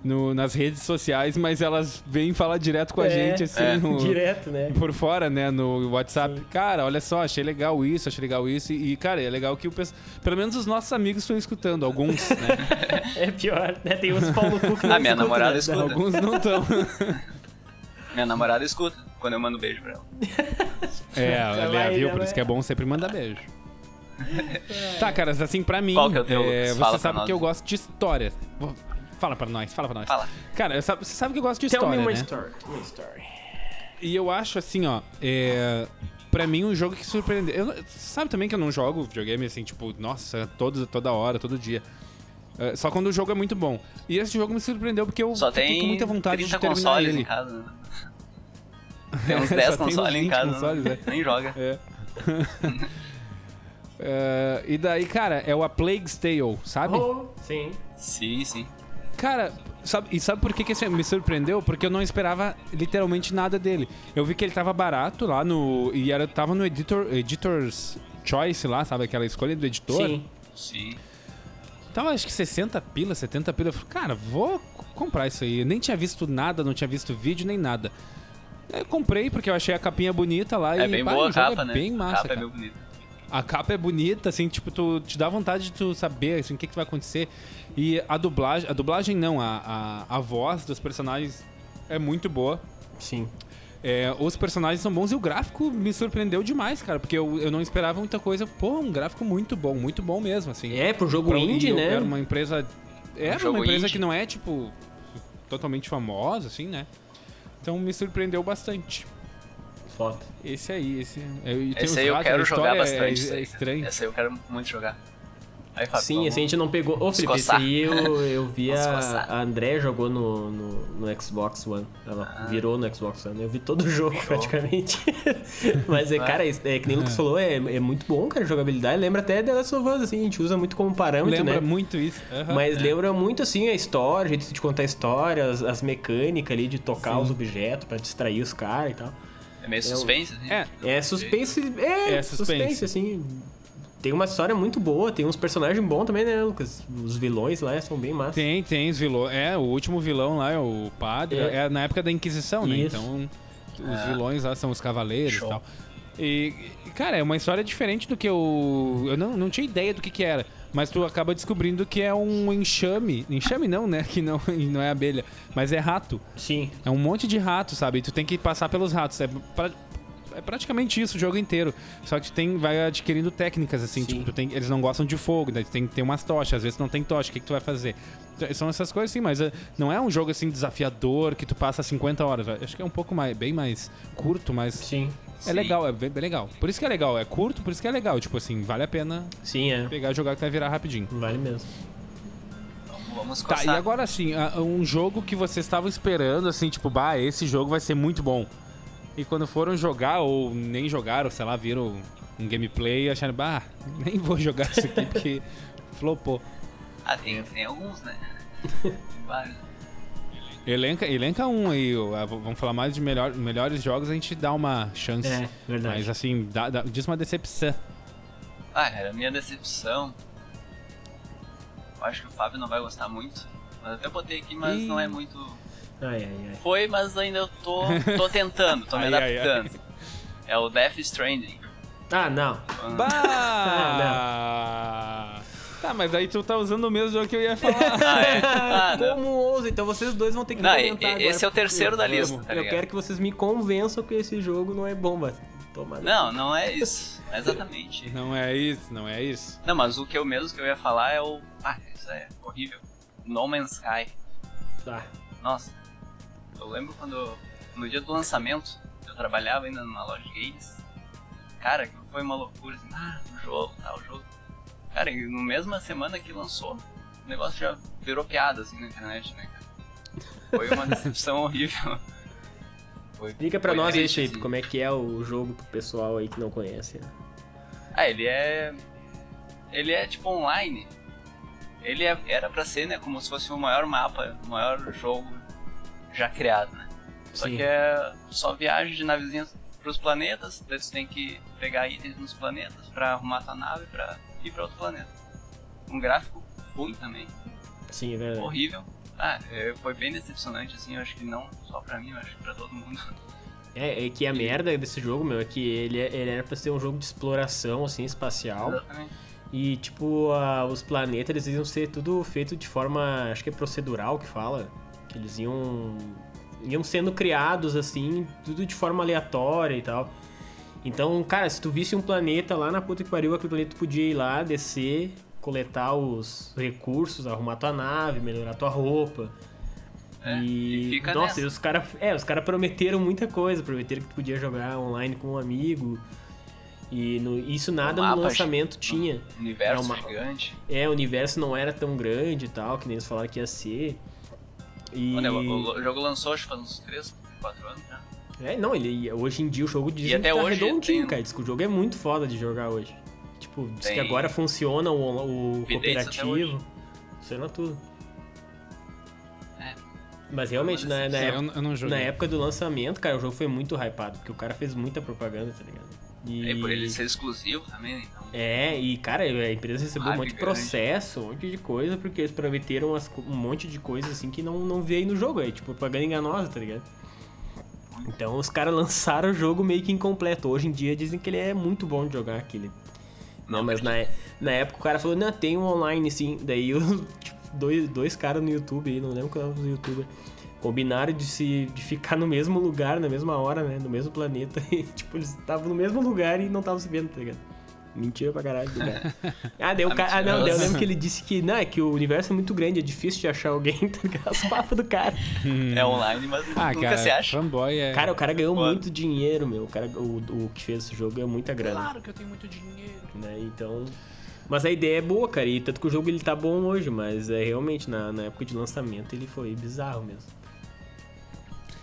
no- nas redes sociais, mas elas vêm falar direto com a É, gente, assim, é. no- [LAUGHS] Direto, né? por fora, né, no WhatsApp. Cara, olha só, achei legal isso, achei legal isso. E, cara, é legal que o pessoal, pelo menos os nossos amigos estão escutando, alguns, né? [LAUGHS] É pior, né? Tem uns pau no cu que [LAUGHS] não Ah, minha namorada né? escuta. alguns não estão. Minha namorada escuta quando eu mando beijo pra ela. É, vai, viu? Por isso que é bom sempre mandar beijo. tá, caras, assim, pra mim, Qual que é o teu, é, você sabe que eu gosto de história. Fala pra nós, fala pra nós. Fala. Cara, sabe- você sabe que eu gosto de Tell me história, uma né? story. Uma story. E eu acho assim, ó, é, pra mim um jogo que surpreendeu. Eu, sabe também que eu não jogo videogame assim, tipo, nossa, todo, toda hora, todo dia. É, só quando o jogo é muito bom. E esse jogo me surpreendeu porque eu Só fiquei com muita vontade 30 de terminar consoles ele. em casa, né? [LAUGHS] Tem uns Só 10 tem uns consoles em 20 casa, consoles, né? nem joga. É. [LAUGHS] É, e daí, cara, é o A Plague's Tale, sabe? Oh, sim. Sim, sim. Cara, sabe, e sabe por que, que me surpreendeu? Porque eu não esperava literalmente nada dele. Eu vi que ele tava barato lá no. E era, tava no editor, Editor's Choice lá, sabe? Aquela escolha do editor. Sim. Sim. Tava acho que 60 pila, 70 pila. Eu falei, cara, vou comprar isso aí. Eu nem tinha visto nada, não tinha visto vídeo nem nada. Eu comprei porque eu achei a capinha bonita lá É e bem pá, boa a jogo capa, é né? bem a massa, capa é cara. bem bonita. A capa é bonita, assim, tipo, tu te dá vontade de tu saber assim, o que, que vai acontecer. E a dublagem, a dublagem não, a, a, a voz dos personagens é muito boa. Sim. É, os personagens são bons e o gráfico me surpreendeu demais, cara, porque eu, eu não esperava muita coisa. Pô, um gráfico muito bom, muito bom mesmo, assim. É, pro jogo Pra- indie, eu- né? Era uma empresa. Era jogo uma empresa indie. que não é, tipo, totalmente famosa, assim, né? Então me surpreendeu bastante. Foda. Esse aí, esse. é, e tem os Esse aí eu quero jogar é- bastante. É, aí. estranho. Esse aí eu quero muito jogar. Aí, Fábio, Sim, vamos- a gente não pegou. Ô, Felipe, esse aí eu, eu vi [LAUGHS] a, a André jogou no, no, no Xbox One. Ela Ah. virou no Xbox One. Eu vi todo o jogo praticamente. [LAUGHS] Mas, é, cara, é, que nem o Lucas falou, é, é muito bom, cara, a jogabilidade. Lembra até The Last of Us, assim, a gente usa muito como parâmetro, Lembra né? muito isso. aham. Mas lembra muito, assim, a história, o jeito de contar a história, as, as mecânicas ali de tocar Sim. os objetos pra distrair os caras e tal. É meio suspense, assim. É, É suspense, é, É suspense. suspense. assim. Tem uma história muito boa, tem uns personagens bons também, né, Lucas? Os vilões lá são bem massa. Tem, tem os vilões. É, o último vilão lá é o padre. É. É, na época da Inquisição, né? Isso. Então, os É. vilões lá são os cavaleiros Show. e tal. E, e, cara, é uma história diferente do que eu. Eu não, não tinha ideia do que, que era. Mas tu acaba descobrindo que é um enxame. Enxame não, né? Que não, [LAUGHS] não é abelha. Mas é rato. Sim. É um monte de rato, sabe? E tu tem que passar pelos ratos. É pra, é praticamente isso o jogo inteiro. Só que tu tem, vai adquirindo técnicas, assim, Sim. tipo, tu tem, eles não gostam de fogo, daí tu tem que ter umas tochas, às vezes não tem tocha, o que, que tu vai fazer? Então, São essas coisas assim, mas eh, não é um jogo assim desafiador que tu passa 50 horas. Acho que é um pouco mais, bem mais curto, mas Sim. é Sim. legal, é bem, bem legal. Por isso que é legal, é curto, por isso que é legal. Tipo assim, vale a pena Sim, é. pegar e jogar que vai virar rapidinho. Vale mesmo. Vamos, vamos Tá, e agora assim, um jogo que vocês estavam esperando, assim, tipo, bah, esse jogo vai ser muito bom. E quando foram jogar, ou nem jogaram, sei lá, viram um gameplay e acharam, bah, nem vou jogar isso aqui porque [LAUGHS] flopou. Ah, tem, tem alguns, né? [LAUGHS] Vários. Elenca, elenca um aí, vamos falar mais de melhor, melhores jogos, a gente dá uma chance. É, verdade. Mas assim, dá, dá- diz uma decepção. Ah, cara, a minha decepção. Eu acho que o Fábio não vai gostar muito. Mas até botei aqui, mas Ih. não é muito. Ai, ai, ai. Foi, mas ainda eu tô, tô [LAUGHS] tentando, tô me Ai, ai, ai. adaptando. É o Death Stranding. Ah, não. Bah! [LAUGHS] tá, mas aí tu tá usando o mesmo jogo que eu ia falar. [LAUGHS] Ah, é? Ah, não. Como ousa? Então vocês dois vão ter que Não, me comentar agora, esse é o terceiro da lista, Eu, tá eu quero que vocês me convençam que esse jogo não é bom, mas toma. Não, não é isso. Exatamente. Não é isso, não é isso. Não, mas o que eu mesmo que eu ia falar é o. Ah, isso é horrível. No Man's Sky. Tá. Nossa. Eu lembro quando. No dia do lançamento, eu trabalhava ainda numa loja de games. Cara, que foi uma loucura assim, ah, o jogo, tá, o jogo. Cara, e no mesma semana que lançou, o negócio já virou piada assim na internet, né, cara? Foi uma [LAUGHS] decepção horrível. Foi, Explica pra foi nós aí, Shape, assim. como é que é o jogo pro pessoal aí que não conhece. né? Ah, ele é. Ele é tipo online. Ele é- era pra ser, né, como se fosse o maior mapa, o maior jogo já criado, né? Só Sim. que é só viagem de navezinha pros planetas, daí você tem que pegar itens nos planetas pra arrumar tua nave pra ir pra outro planeta. Um gráfico ruim também, Sim, é verdade. horrível. Ah, é, foi bem decepcionante, assim, eu acho que não só pra mim, eu acho que pra todo mundo. É, é que a merda desse jogo, meu, é que ele, é- ele era pra ser um jogo de exploração, assim, espacial. Exatamente. E, tipo, a- os planetas, eles iam ser tudo feito de forma, acho que é procedural que fala. Que eles iam, iam sendo criados, assim, tudo de forma aleatória e tal. Então, cara, se tu visse um planeta lá na puta que pariu, aquele planeta tu podia ir lá, descer, coletar os recursos, arrumar tua nave, melhorar tua roupa. É, e, e nossa, nessa. e os caras, é, os caras prometeram muita coisa, prometeram que tu podia jogar online com um amigo. E no- isso nada no lançamento tinha. Universo uma- gigante. É, o universo não era tão grande e tal, que nem eles falaram que ia ser. E... Olha, o, o jogo lançou acho que faz uns 3, 4 anos já. É, não, ele hoje em dia o jogo diz E que até tá hoje redondinho, tem- cara. Diz que o jogo é muito foda de jogar hoje. Tipo, diz que Tem agora funciona o, o até cooperativo. Funciona tudo. É. Mas realmente, na, na, É, época, eu, eu não na época do lançamento, cara, o jogo foi muito hypado, porque o cara fez muita propaganda, tá ligado? E... É por ele ser exclusivo também, né? Então, É, e cara, a empresa recebeu um Hype monte de processo, um monte de coisa, porque eles prometeram as um monte de coisas assim que não, não veio no jogo, é tipo propaganda enganosa, tá ligado? Então os caras lançaram o jogo meio que incompleto. Hoje em dia dizem que ele é muito bom de jogar aquele. Não, mas na, na época o cara falou, não, tem um online sim. Daí os [LAUGHS] tipo, dois, dois caras no YouTube aí, não lembro qual é o youtuber, combinaram de se de ficar no mesmo lugar, na mesma hora, né? No mesmo planeta. [LAUGHS] E, tipo, eles estavam no mesmo lugar e não estavam se vendo, tá ligado? Mentira pra caralho do cara. [LAUGHS] Ah, daí o Ah, cara. Ah, não, daí eu lembro que ele disse que, não, é que o universo é muito grande, é difícil de achar alguém, [LAUGHS] tá ligado? Os papos do cara. é online, mas Ah, nunca cara, se acha. fanboy é... Cara, o cara ganhou Foda. muito dinheiro, meu. O, cara, o, o que fez esse jogo ganhou muita grana. Claro que eu tenho muito dinheiro. Né? Então. Mas a ideia é boa, cara. E tanto que o jogo ele tá bom hoje, mas é realmente, na, na época de lançamento, ele foi bizarro mesmo.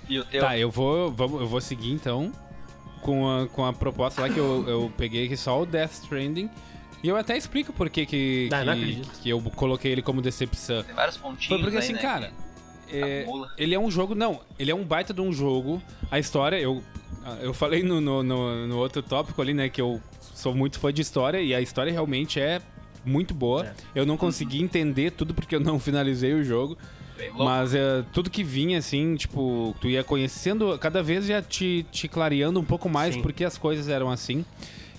E o teu? Tá, eu vou, vamos, eu vou seguir então com a, com a proposta lá que eu, eu peguei aqui só o Death Stranding. E eu até explico por que, que, Ah, não que, acredito. que eu coloquei ele como decepção. Tem vários pontinhos. Foi porque aí, assim, né, cara, que é, ele é um jogo. Não, ele é um baita de um jogo. A história, eu, eu falei no, no, no, no outro tópico ali, né, que eu sou muito fã de história e a história realmente é muito boa. É. Eu não consegui entender tudo porque eu não [LAUGHS] finalizei o jogo. Mas é, tudo que vinha, assim, tipo, tu ia conhecendo, cada vez ia te, te clareando um pouco mais Sim. porque as coisas eram assim.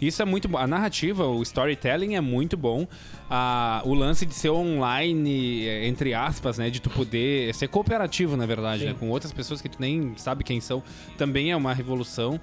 Isso é muito bom. A narrativa, o storytelling é muito bom. A, o lance de ser online, é, entre aspas, né? De tu poder ser cooperativo, na verdade, né? Com outras pessoas que tu nem sabe quem são, também é uma revolução.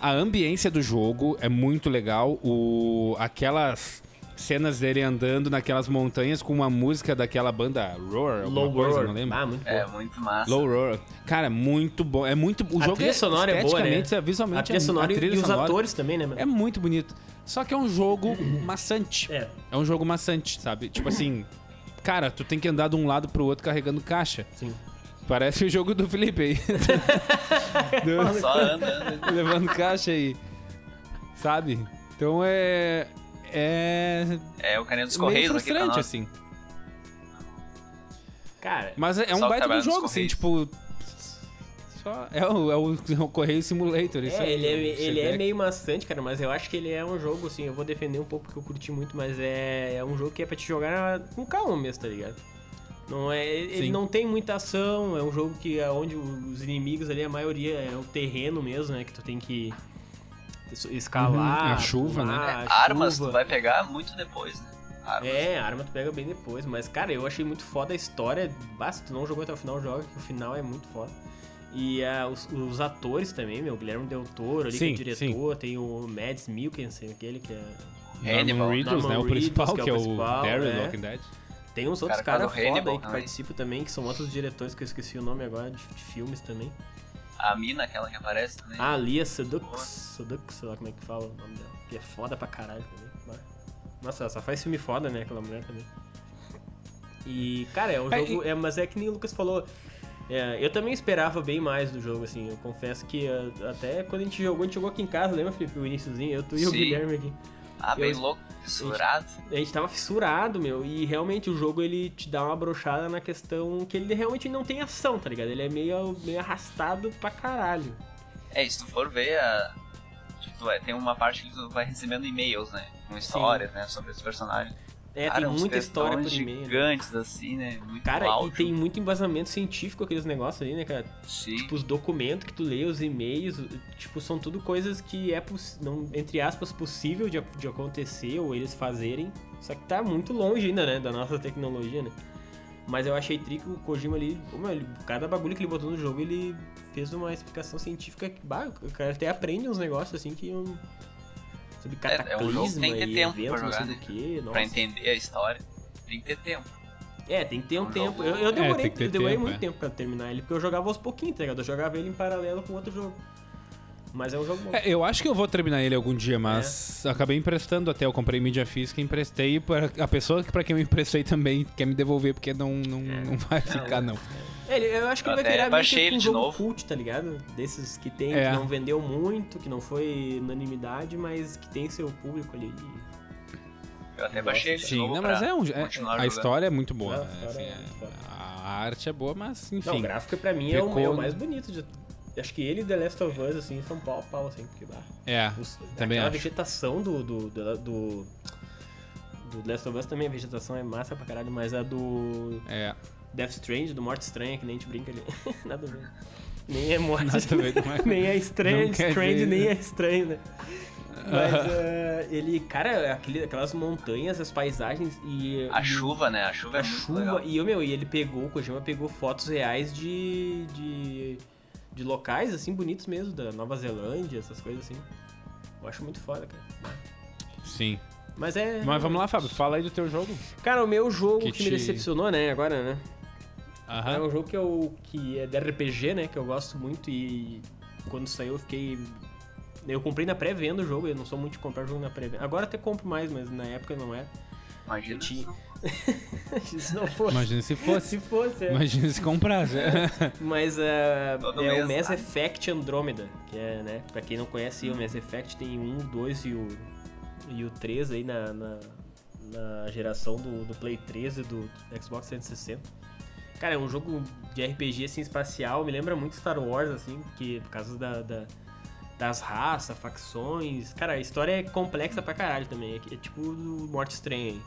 A ambiência do jogo é muito legal. O, aquelas cenas dele andando naquelas montanhas com uma música daquela banda Roar, Low coisa, Roar. não lembro. Ah, muito bom. É muito massa. Low Roar. Cara, muito bom. É muito. O A jogo trilha é sonora é boa, né? esteticamente, visualmente, a trilha é- sonora a trilha e os sonora atores também, né, mano? É muito bonito. Só que é um jogo [CLEARS THROAT] maçante. É. É um jogo maçante, sabe? Tipo assim, cara, tu tem que andar de um lado pro outro carregando caixa. Sim. Parece o jogo do Felipe aí. [LAUGHS] Do- Só anda, anda. levando caixa aí. Sabe? Então é. É. É o carinha dos meio Correios aqui pra frustrante, assim. Cara, Mas é, é um baita do jogo, assim, tipo. Só, é, o, é, o, é o Correio Simulator. Isso é, aí, ele, é, ele é meio maçante, cara, mas eu acho que ele é um jogo, assim, eu vou defender um pouco porque eu curti muito, mas é, é um jogo que é pra te jogar com calma mesmo, tá ligado? Não é, ele Sim. não tem muita ação, é um jogo que é onde os inimigos ali, a maioria é o terreno mesmo, né? Que tu tem que escalar. Uhum, a chuva, né? pular, É, a armas chuva. tu vai pegar muito depois, né? Armas. É, a arma tu pega bem depois, mas cara, eu achei muito foda a história. Basta, tu não jogou até o final, joga, que o final é muito foda. E ah, os, os atores também, meu, Guilherme Del Toro ali, Sim, que é o diretor, tem o Mads Mikkelsen, aquele que é... Hannibal. Reedus, né? O principal, que é o, principal, Daryl é. do Walking Dead. Tem uns outros cara caras que o foda Hannibal aí que também. participam também, que são outros diretores que eu esqueci o nome agora, de, de filmes também. A mina, aquela que aparece também. Ah, Lia Sedux, Sedux, sei lá como é que fala o nome dela, que é foda pra caralho também. Mas- Nossa, ela só faz filme foda, né, aquela mulher também. E, cara, é um É, jogo, é, mas é que nem o Lucas falou, é, eu também esperava bem mais do jogo, assim, eu confesso que ah, até quando a gente jogou, a gente jogou aqui em casa, lembra, Felipe, o iníciozinho, eu, tu e o Sim. Guilherme aqui. Ah, bem eu- louco, fissurado. A gente tava fissurado, meu, e realmente o jogo ele te dá uma brochada na questão que ele realmente não tem ação, tá ligado? Ele é meio, meio arrastado pra caralho. É, se tu for ver, a... tipo, é, tem uma parte que tu vai recebendo e-mails, né? Com histórias, né? Sobre os personagens. É, Cara, tem muita história por e-mail. né? gigantes, assim, né? Muito Cara, e tem muito embasamento científico aqueles negócios ali, né, cara? Sim. Tipo, os documentos que tu lê, os e-mails, tipo, são tudo coisas que é, não, entre aspas, possível de, de acontecer ou eles fazerem. Só que tá muito longe ainda, né, da nossa tecnologia, né? Mas eu achei trico o Kojima ali, cada bagulho que ele botou no jogo, ele fez uma explicação científica que, bah, o cara até aprende uns negócios assim que eu... Sobre É, é um cataclisma jogo que tem que ter e tempo pra eventos, não sei do que, nossa. Pra entender a história, tem que ter tempo. É, tem que ter um Um tempo. jogo- Eu, eu demorei, tem que ter eu demorei tempo, muito é. tempo pra terminar ele, porque eu jogava aos pouquinhos, tá ligado? Eu jogava ele em paralelo com outro jogo. Mas é um jogo bom. É, eu acho que eu vou terminar ele algum dia, mas acabei emprestando até. Eu comprei mídia física e emprestei para a pessoa que para quem eu emprestei também quer me devolver, porque não, não, não vai ficar, não. É, ele- eu acho que Eu ele vai até virar meio baixei que ele um de jogo novo. cult, tá ligado? Desses que tem, É. que não vendeu muito, que não foi unanimidade, mas que tem seu público ali. Eu até baixei ele de Sim, novo não, pra mas é um. é- a história é muito boa. A né? história Assim, é é- a arte é boa, mas Não, o enfim. gráfico pra mim é o, é mais bonito de. Acho que ele e The Last of Us, assim, são pau a pau, assim, porque bah, É, os- também aquela acho. vegetação do do, do, do. do The Last of Us também, a vegetação é massa pra caralho, mas a do É. Death Strange, do Morte Estranha, que nem a gente brinca ali. [LAUGHS] Nada a ver. Nem é morte. A ver, é- [LAUGHS] nem é estranho, Strange nem né? é estranho, né? Mas [LAUGHS] eh, ele, cara, aquele, aquelas montanhas, as paisagens e. A e chuva, né? A chuva A é chuva. legal. E, meu, e ele pegou, o Kojima pegou fotos reais de. de. De locais, assim, bonitos mesmo, da Nova Zelândia, essas coisas assim. Eu acho muito foda, cara. Sim. Mas é. Mas vamos lá, Fábio. Fala aí do teu jogo. Cara, o meu jogo Que que, me te- decepcionou, né, agora, né? É Aham. um jogo que, eu, que é de RPG, né? Que eu gosto muito e quando saiu eu fiquei. Eu comprei na pré-venda o jogo, eu não sou muito de comprar jogo na pré-venda. Agora até compro mais, mas na época não era. Imagina. Tinha- [LAUGHS] Se não fosse. Imagina se fosse. Se fosse, é. Imagina se comprasse. Mas ah, Todo é o Mass? Effect Andromeda, que é, né? Pra quem não conhece, o Mass Effect tem um, dois e o, e o 3 aí na, na, na geração do, do Play 3 e do Xbox 360. Cara, é um jogo de RPG assim, espacial, me lembra muito Star Wars, assim, porque por causa da, da- das raças, facções. Cara, a história é complexa pra caralho também. É, é tipo do Morte Estranha.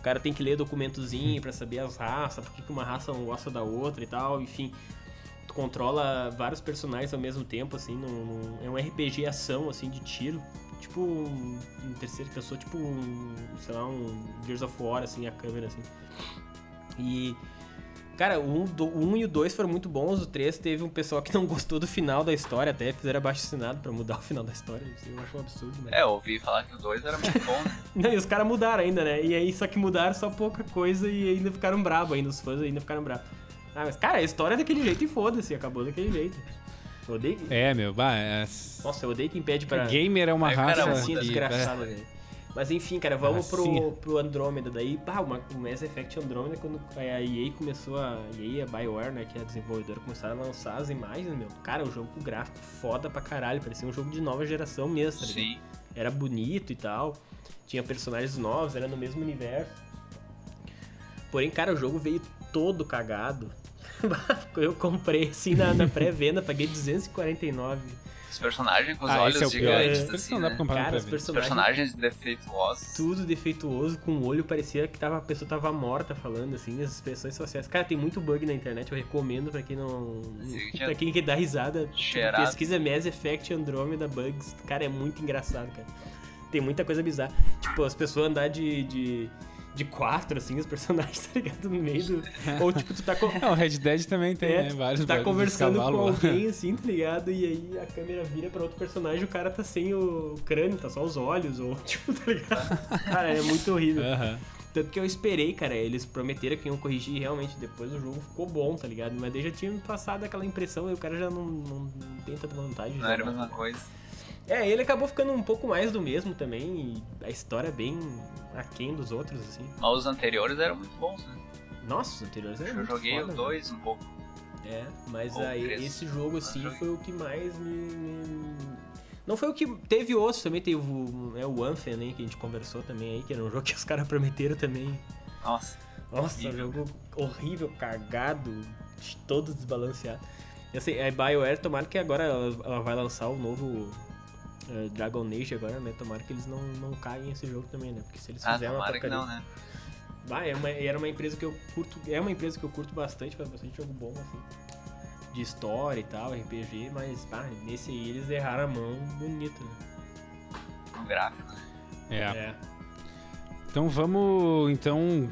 O cara tem que ler documentozinho pra saber as raças, por que uma raça não gosta da outra e tal, enfim. Tu controla vários personagens ao mesmo tempo, assim, num, é um RPG ação, assim, de tiro. Tipo em terceira pessoa, tipo um, sei lá, um Gears of War, assim, a câmera, assim. E, Cara, o 1 um, um e o 2 foram muito bons, o 3 teve um pessoal que não gostou do final da história, até fizeram abaixo assinado pra mudar o final da história. Isso eu acho um absurdo, né? É, eu ouvi falar que o 2 era muito bom, né? [LAUGHS] Não, e os caras mudaram ainda, né? E aí, só que mudaram só pouca coisa e ainda ficaram bravos ainda, os fãs ainda ficaram bravos. Ah, mas, cara, a história é daquele jeito e foda-se, acabou daquele jeito. Eu odeio... É, meu, bah, é... Nossa, eu odeio quem pede pra... Gamer é uma Aí raça... cara Assim, muda, que- desgraçada, [LAUGHS] velho. Mas enfim, cara, vamos Racinha. pro, pro Andromeda. Daí, pá, uma- o Mass Effect Andromeda, quando a EA começou a. EA a BioWare, né, que é a desenvolvedora, começaram a lançar as imagens, meu. Cara, o jogo com gráfico foda pra caralho. Parecia um jogo de nova geração mesmo, tá ligado? Sim. Era bonito e tal. Tinha personagens novos, era no mesmo universo. Porém, cara, o jogo veio todo cagado. [LAUGHS] Eu comprei assim na, na pré-venda, paguei 249. Os personagens com os Ah, olhos é gigantes, isso assim, não dá né? pra no Cara, os personagens personagens defeituosos. tudo defeituoso, com o olho parecia que tava, a pessoa tava morta falando, assim, as expressões sociais. Cara, tem muito bug na internet, eu recomendo pra quem não. Sim, [LAUGHS] pra quem quer dar risada. Cheirado. Pesquisa Mass Effect Andromeda Bugs. Cara, é muito engraçado, cara. Tem muita coisa bizarra. Tipo, as pessoas andar de. de de quatro, assim, os personagens, [LAUGHS] tá ligado? No meio do. [LAUGHS] Ou tipo, tu tá, co- É, o Red Dead também tem, é, né? Vários tu tá conversando com alguém, [LAUGHS] assim, tá ligado? E aí a câmera vira pra outro personagem e o cara tá sem o crânio, tá só os olhos, ou tipo, tá ligado? Cara, é muito horrível. Aham. Tanto que eu esperei, cara, eles prometeram que iam corrigir e realmente depois o jogo ficou bom, tá ligado? Mas daí já tinha me passado aquela impressão e o cara já não, não, não tem tanta vontade de Não era a jogar, mesma coisa. É, ele acabou ficando um pouco mais do mesmo também e a história é bem aquém dos outros, assim. Mas os anteriores eram muito bons, né? Nossa, os anteriores eram Eu muito joguei foda, o 2 um pouco. É, mas Ou aí três. esse jogo, assim, foi o que mais me... me- Não foi o que... Teve outros também, teve o, é, o Anthem, né, que a gente conversou também aí, que era um [LAUGHS] jogo que os caras prometeram também Nossa. Nossa, Horrível. jogo horrível, cagado, todo desbalanceado. Eu sei, a BioWare, tomara que agora ela, ela vai lançar o novo eh, Dragon Age agora, né? Tomara que eles não, não caem nesse jogo também, né? Porque se eles Ah, fizerem uma porcaria... não, né? Bah, é uma, era uma empresa que eu curto, é uma empresa que eu curto bastante, faz bastante jogo bom, assim. De história e tal, RPG, mas, bah, nesse aí eles erraram a mão bonito, né? No gráfico, né? É. Então vamos, então,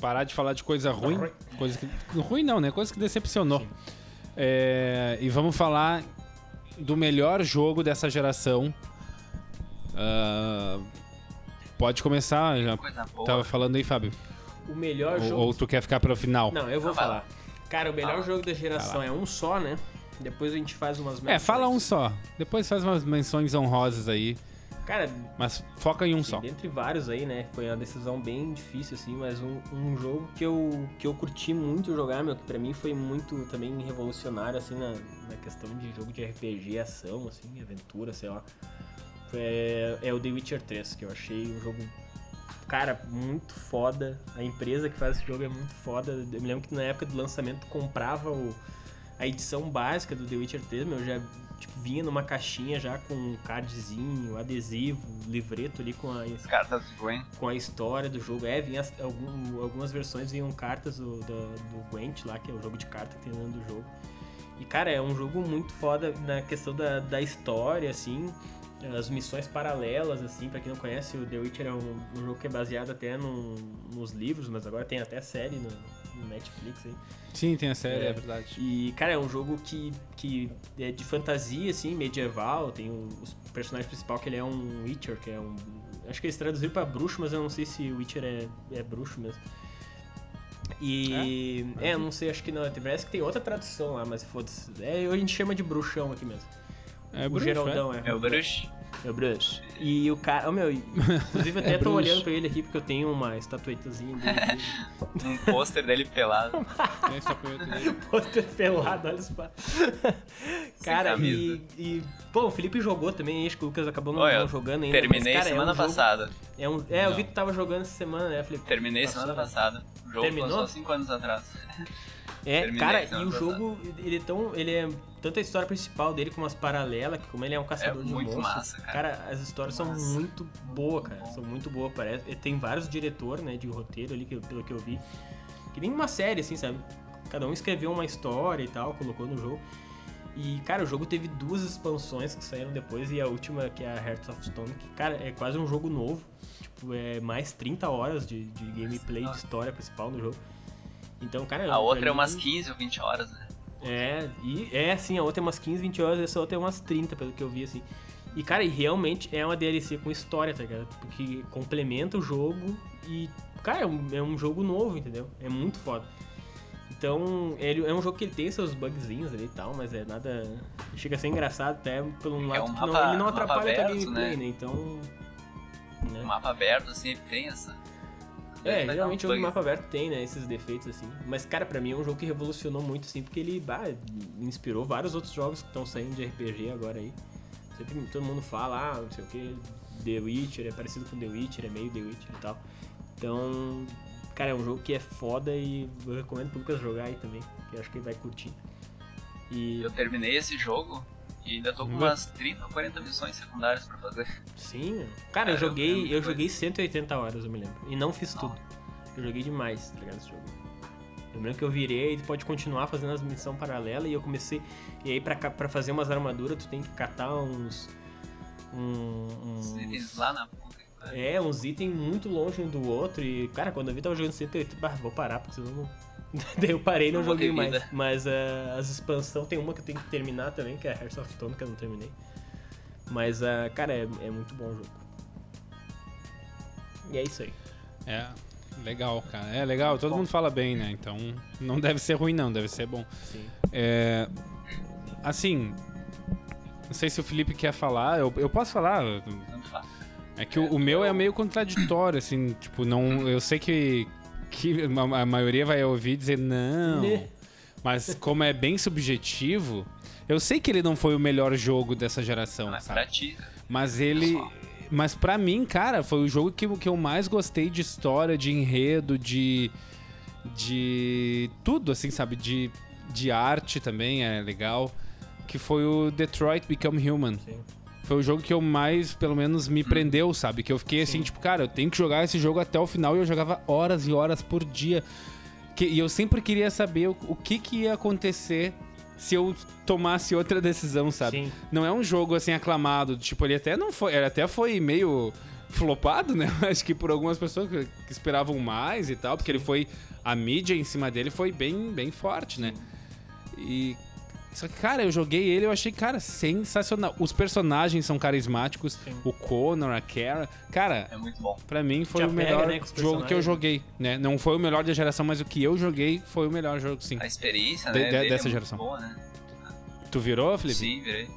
parar de falar de coisa ruim. Ruim. Coisa que, ruim não, né? Coisa que decepcionou. É, e vamos falar do melhor jogo dessa geração. Ah, pode começar, já tava falando aí, Fábio. O melhor Ou, jogo... ou tu quer ficar para o final? Não, eu vou vai falar. Cara, o melhor Fala. jogo da geração é um só, né? Depois a gente faz umas É, fala um menções. só. Depois faz umas menções honrosas aí, Cara, mas foca em um só. dentre vários aí, né? Foi uma decisão bem difícil, assim, mas um, um jogo que eu, que eu curti muito jogar, meu, que pra mim foi muito também revolucionário, assim, na, na questão de jogo de RPG, ação, assim, aventura, sei lá. Foi, é, é o The Witcher 3, que eu achei um jogo, cara, muito foda. A empresa que faz esse jogo é muito foda. Eu me lembro que na época do lançamento comprava o, a edição básica do The Witcher 3, meu, já vinha numa caixinha já com um cardzinho, adesivo, livreto ali com a, As cartas do Gwen. com a história do jogo. É, vinha algum- algumas versões vinham cartas do, do, do Gwent lá, que é o jogo de carta que tem dentro do jogo. E, cara, é um jogo muito foda na questão da, da história, assim, as missões paralelas, assim, pra quem não conhece, o The Witcher é um, um jogo que é baseado até num- nos livros, mas agora tem até série no, no Netflix aí. Sim, tem a série, É. é, verdade. E, cara, é um jogo que, que é de fantasia, assim, medieval. Tem o, os personagem principal que ele é um Witcher, que é um. Acho que eles traduziram pra bruxo, mas eu não sei se o Witcher é, é bruxo mesmo. E. É, eu não sei, acho que não. Parece que tem outra tradução lá, mas foda-se. É, a gente chama de bruxão aqui mesmo. É o bruxo, Geraldão, é. É o Bruxo. É o bruxo. E o cara. Oh, meu, inclusive [LAUGHS] até É tô bruxo. olhando pra ele aqui porque eu tenho uma estatuetazinha dele. aqui. [LAUGHS] Um pôster dele pelado. [LAUGHS] É, ter- Pôster pelado, olha só. Cara, e, e. Pô, o Felipe jogou também, acho que o Lucas acabou não, Olha, não jogando ainda. Terminei mas, cara, semana é um passada. É, um, é eu Não. vi que tu tava jogando essa semana, né, Felipe? Terminei Passou, semana né? passada. O jogo Terminou? lançou 5 anos atrás. É, Terminei cara, e o passada. jogo, ele é tão. Ele é. Tanto a história principal dele como as paralelas, que como ele é um caçador de muito monstros. massa, cara. as histórias são Massa. muito boas, cara. Bom. São muito boas, parece. Tem vários diretores, né, de roteiro ali, que, pelo que eu vi. Que nem uma série, assim, sabe? Cada um escreveu uma história e tal, colocou no jogo. E, cara, o jogo teve duas expansões que saíram depois, e a última, que é a Hearts of Stone, que, cara, é quase um jogo novo. Tipo, é mais 30 horas de, de gameplay, de história principal no jogo. Então, cara. A pra outra é umas 15 ou 20 horas, né? É, e é sim, a outra é umas 15, 20 horas, essa outra é umas 30, pelo que eu vi, assim. E, cara, e realmente é uma DLC com história, tá ligado? Porque complementa o jogo e, cara, é um, é um jogo novo, entendeu? É muito foda. Então, ele é um jogo que ele tem seus bugzinhos ali e tal, mas é nada. Chega a ser engraçado até pelo um É lado um que não, mapa- ele não mapa atrapalha a gameplay, né? né? Então. né? O mapa aberto, assim, ele tem essa. É, geralmente o bugs. mapa aberto tem, né, esses defeitos assim. Mas, cara, pra mim é um jogo que revolucionou muito, assim, porque ele bah, inspirou vários outros jogos que estão saindo de RPG agora aí. Sempre todo mundo fala, ah, não sei o que, The Witcher, é parecido com The Witcher, é meio The Witcher e tal. Então, cara, é um jogo que é foda e eu recomendo pro Lucas jogar aí também, que eu acho que ele vai curtir. E Eu terminei esse jogo e ainda tô com Uhum. umas 30 ou 40 missões secundárias pra fazer. sim, cara, eu joguei, é eu joguei 180 horas, eu me lembro. E não fiz tudo. Eu joguei demais, tá ligado, esse jogo. Eu lembro que eu virei e tu pode continuar fazendo as missões paralelas e eu comecei. E aí pra, pra fazer umas armaduras tu tem que catar uns. Um, uns itens lá na puta pariu. é, uns itens muito longe um do outro. E, cara, quando eu vi tava jogando 180, bah, vou parar, porque senão não. [LAUGHS] Daí eu parei e não, joguei mais. vida. Mas ah, as expansões, tem uma que eu tenho que terminar também, que é a Hearts of Stone, que eu não terminei. Mas, ah, cara, é, é muito bom o jogo. E é isso aí. É, legal, cara. É legal, todo mundo fala bem, né? Então não deve ser ruim, não, deve ser bom. Sim. É. Assim. Não sei se o Felipe quer falar, eu, eu posso falar. É que o, o meu é meio contraditório, assim, tipo, não. Eu sei que, que a maioria vai ouvir dizer não. Né? Mas como é bem subjetivo, eu sei que ele não foi o melhor jogo dessa geração, Mas sabe? pra ti, Mas ele. Mas pra mim, cara, foi o jogo que, que eu mais gostei de história, de enredo, de. De. Tudo, assim, sabe? De, de arte também é legal. Que foi o Detroit Become Human. Sim. Foi o jogo que eu mais, pelo menos, me prendeu, sabe? Que eu fiquei assim, tipo, cara, eu tenho que jogar esse jogo até o final e eu jogava horas e horas por dia. Que- e eu sempre queria saber o, o que, que ia acontecer se eu tomasse outra decisão, sabe? Sim. Não é um jogo assim aclamado, tipo, ele até não foi, ele até foi meio flopado, né? [LAUGHS] Acho que por algumas pessoas que, que esperavam mais e tal, porque ele foi a mídia em cima dele foi bem bem forte, né? E só que, cara, eu joguei ele, eu achei, cara, sensacional. Os personagens são carismáticos, Sim. o Connor, a Kara. Cara, é muito bom. pra mim foi Já o pega, melhor né, com os jogo que eu joguei, né? Não foi o melhor da geração, mas o que eu joguei foi o melhor jogo, sim. A experiência, De- né? de- dele dessa é muito geração. Boa, né? Tu virou, Felipe? Sim, virei.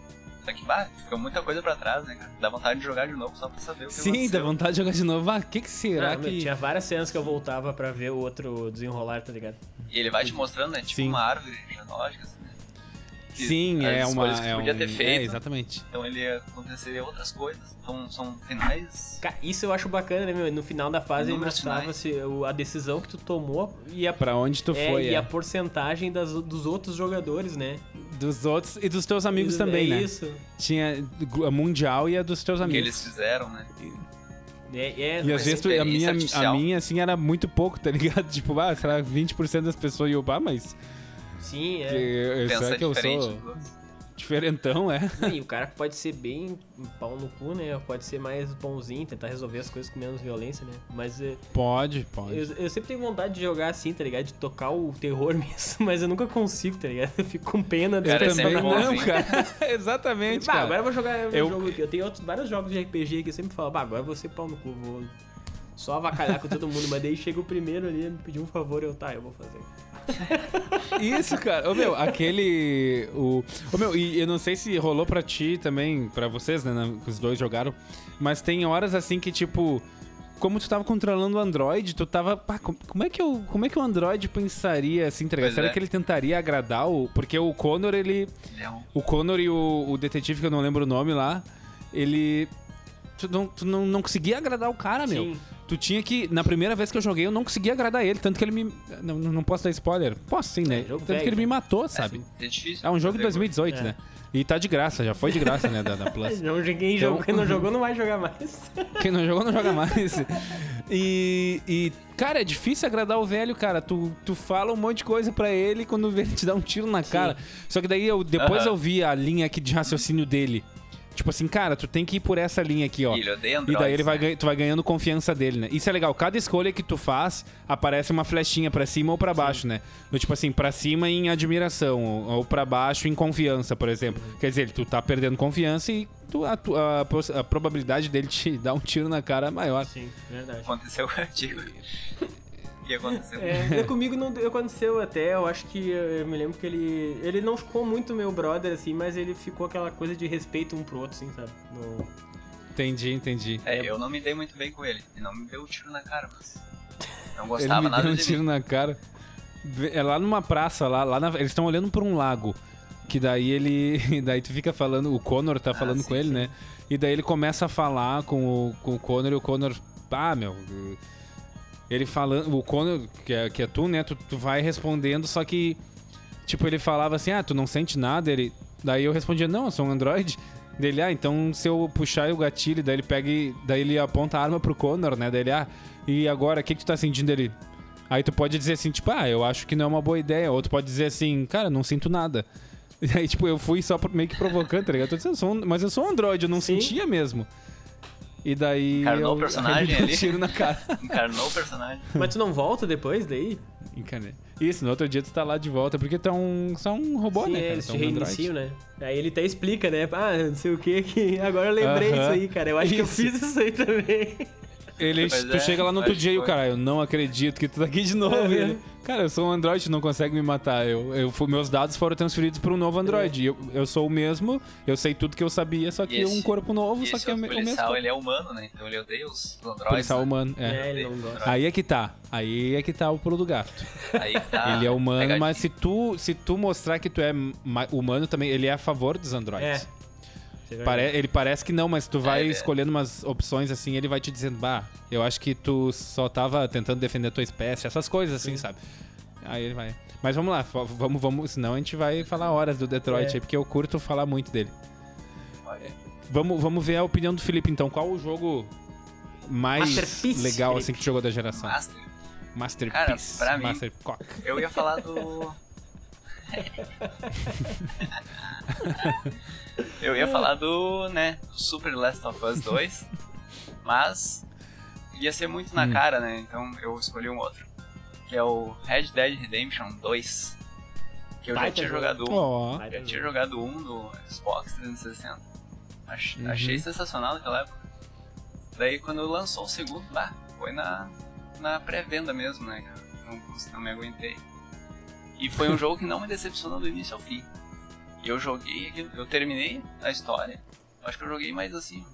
Só que, bah, ficou muita coisa pra trás, né, cara? Dá vontade de jogar de novo só pra saber o que Sim, aconteceu. dá vontade de jogar de novo. Ah, o que, que será meu, que. Tinha várias cenas que eu voltava pra ver o outro desenrolar, tá ligado? E ele vai te mostrando, né? Tipo Sim. uma árvore genealógica, assim, né? Que Sim, as é uma. que É, podia um, ter é, feito. exatamente. Então ele ia acontecer outras coisas. Então são finais. Isso eu acho bacana, né, meu? No final da fase ele mostrava se, a decisão que tu tomou e a, Pra onde tu é, foi, e é. a porcentagem das, dos outros jogadores, né? Dos outros e dos teus amigos é também, né? isso. Tinha a mundial e a dos teus que amigos. eles fizeram, né? É, é, E às vezes tu- a minha, a minha, assim, era muito pouco, tá ligado? [LAUGHS] Tipo, ah, será 20% das pessoas iam, ah, mas. Sim, Que, é. eu- será Pensa que eu sou diferentão, é? E o cara pode ser bem pau no cu, né? Pode ser mais bonzinho, tentar resolver as coisas com menos violência, né? Mas é, Pode, pode. eu, eu sempre tenho vontade de jogar assim, tá ligado? De tocar o terror [LAUGHS] mesmo, mas eu nunca consigo, tá ligado? Eu fico com pena Cara, é Também não, cara. [LAUGHS] Exatamente, Bah, cara. agora eu vou jogar um Eu- jogo aqui. Eu tenho outros, vários jogos de RPG que eu sempre falo, bah, agora eu vou ser pau no cu, vou só avacalhar com todo mundo, mas daí chega o primeiro ali, me pediu um favor, eu, tá, eu vou fazer. [LAUGHS] Isso, cara. Ô, meu, aquele. O... Ô, meu, e eu não sei se rolou pra ti também, pra vocês, né? Os dois jogaram. Mas tem horas assim que, tipo. Como tu tava controlando o Android, tu tava. Pá, com- como, é que eu, como é que o Android pensaria assim, tá Será é. que ele tentaria agradar o. Porque o Connor, ele. Ele é um O Connor e o, o detetive, que eu não lembro o nome lá, ele. Tu não, tu não, não conseguia agradar o cara, meu. Sim. Tu tinha que. Na primeira vez que eu joguei, eu não conseguia agradar ele. Tanto que ele me. Não, não posso dar spoiler? Posso sim, né? É, tanto velho, que ele me né? matou, sabe? É, é difícil. É um jogo de fazer 2018, É. né? E tá de graça, já foi de graça, né? Da, da Plus. [LAUGHS] Não, Então- jogou, quem não jogou não vai jogar mais. [LAUGHS] Quem não jogou, não joga mais. E, e, cara, é difícil agradar o velho, cara. Tu, tu fala um monte de coisa pra ele quando ele te dá um tiro na cara. Só que daí eu, depois Aham. eu vi a linha aqui de raciocínio dele. Tipo assim, cara, tu tem que ir por essa linha aqui, ó. E ele odeia E daí ele vai, né? tu vai ganhando confiança dele, né? Isso é legal. Cada escolha que tu faz, aparece uma flechinha pra cima ou pra baixo, né? Do tipo assim, pra cima em admiração, ou ou pra baixo em confiança, por exemplo. Quer dizer, tu tá perdendo confiança e tu- a, a a probabilidade dele te [LAUGHS] dar um tiro na cara é maior. Sim, verdade. Aconteceu contigo. [LAUGHS] E aconteceu. É, eu comigo não aconteceu até, eu acho que eu me lembro que ele. Ele não ficou muito meu brother, assim, mas ele ficou aquela coisa de respeito um pro outro, assim, sabe? No- Entendi, entendi. É, eu não me dei muito bem com ele. Ele não me deu um tiro na cara, mas. Não Ele gostava me nada deu um de tiro mim. na cara. É lá numa praça, lá, lá na- eles estão olhando por um lago. Que daí ele. [LAUGHS] Daí tu fica falando, o Connor tá Ah, falando sim, com ele, sim. né? E daí ele começa a falar com o, com o Connor e o Connor. Ah, meu. Ele falando. O Connor, que é, que é tu, né? Tu, tu vai respondendo, só que. Tipo, ele falava assim, ah, tu não sente nada? Ele. Daí eu respondia, não, eu sou um androide. Dele, ah, então se eu puxar o gatilho, daí ele pega e. Daí ele aponta a arma pro Connor, né? Daí ele, ah, e agora, o que, que tu tá sentindo ele? Aí tu pode dizer assim, tipo, ah, eu acho que não é uma boa ideia. Ou tu pode dizer assim, cara, não sinto nada. [LAUGHS] E aí, tipo, eu fui só meio que provocando, tá ligado? Eu eu um- mas eu sou um androide, eu não Sim. sentia mesmo. E daí. Encarnou o [LAUGHS] personagem um ali? tiro na cara. [LAUGHS] Encarnou o personagem. Mas tu não volta depois daí? Encarnei. Isso, no outro dia tu tá lá de volta, porque tu é um, só um robô, Sim, né? é, Cara? eles te é um reiniciam, né? Aí ele até explica, né? Ah, não sei o que, que [LAUGHS] agora eu lembrei Aham. isso aí, cara. Eu acho que eu Isso. fiz isso aí também. Ele, Mas tu é, chega lá no outro dia e o cara, eu não acredito que tu tá aqui de novo. E ele, cara, eu sou um androide, tu não consegue me matar. Eu, eu, meus dados foram transferidos para um novo androide. E Eu, eu sou o mesmo, eu sei tudo que eu sabia, só que esse- um corpo novo, só que é o, o mesmo. policial, corpo. ele é humano, né? Então ele odeia os androides. Policial né? humano, é. É, ele não gosta. Aí é que tá. Aí é que tá o pulo do gato. Aí que tá ele é humano, pegadinha. mas se tu, se tu mostrar que tu é ma- humano também, ele é a favor dos androides. É. É Pare- ele parece que não, mas tu vai ele é. escolhendo umas opções assim, ele vai te dizendo, bah, eu acho que tu só tava tentando defender a tua espécie, essas coisas assim, sabe? Aí ele vai. Mas vamos lá, vamos, vamos, senão a gente vai falar horas do Detroit É. aí, porque eu curto falar muito dele. Pode. Vamos, vamos ver a opinião do Felipe então. Qual o jogo mais Masterpiece, legal Felipe. assim que tu jogou da geração? Master. Masterpiece. Cara, pra mim- Master Cock. Eu ia falar do. [LAUGHS] eu ia falar do, né, do Super Last of Us 2, mas ia ser muito na Hum. cara, né? Então eu escolhi um outro, que é o Red Dead Redemption 2, que eu já tinha jogo. jogado um. Dar tinha jogado um do Xbox 360. Ach- Uhum. Achei sensacional naquela época. Daí quando lançou o segundo, bah, foi na, na pré-venda mesmo, né? Não, não me aguentei. E foi um jogo que não me decepcionou do início ao fim. Eu joguei, eu terminei a história. Acho que eu joguei mais assim,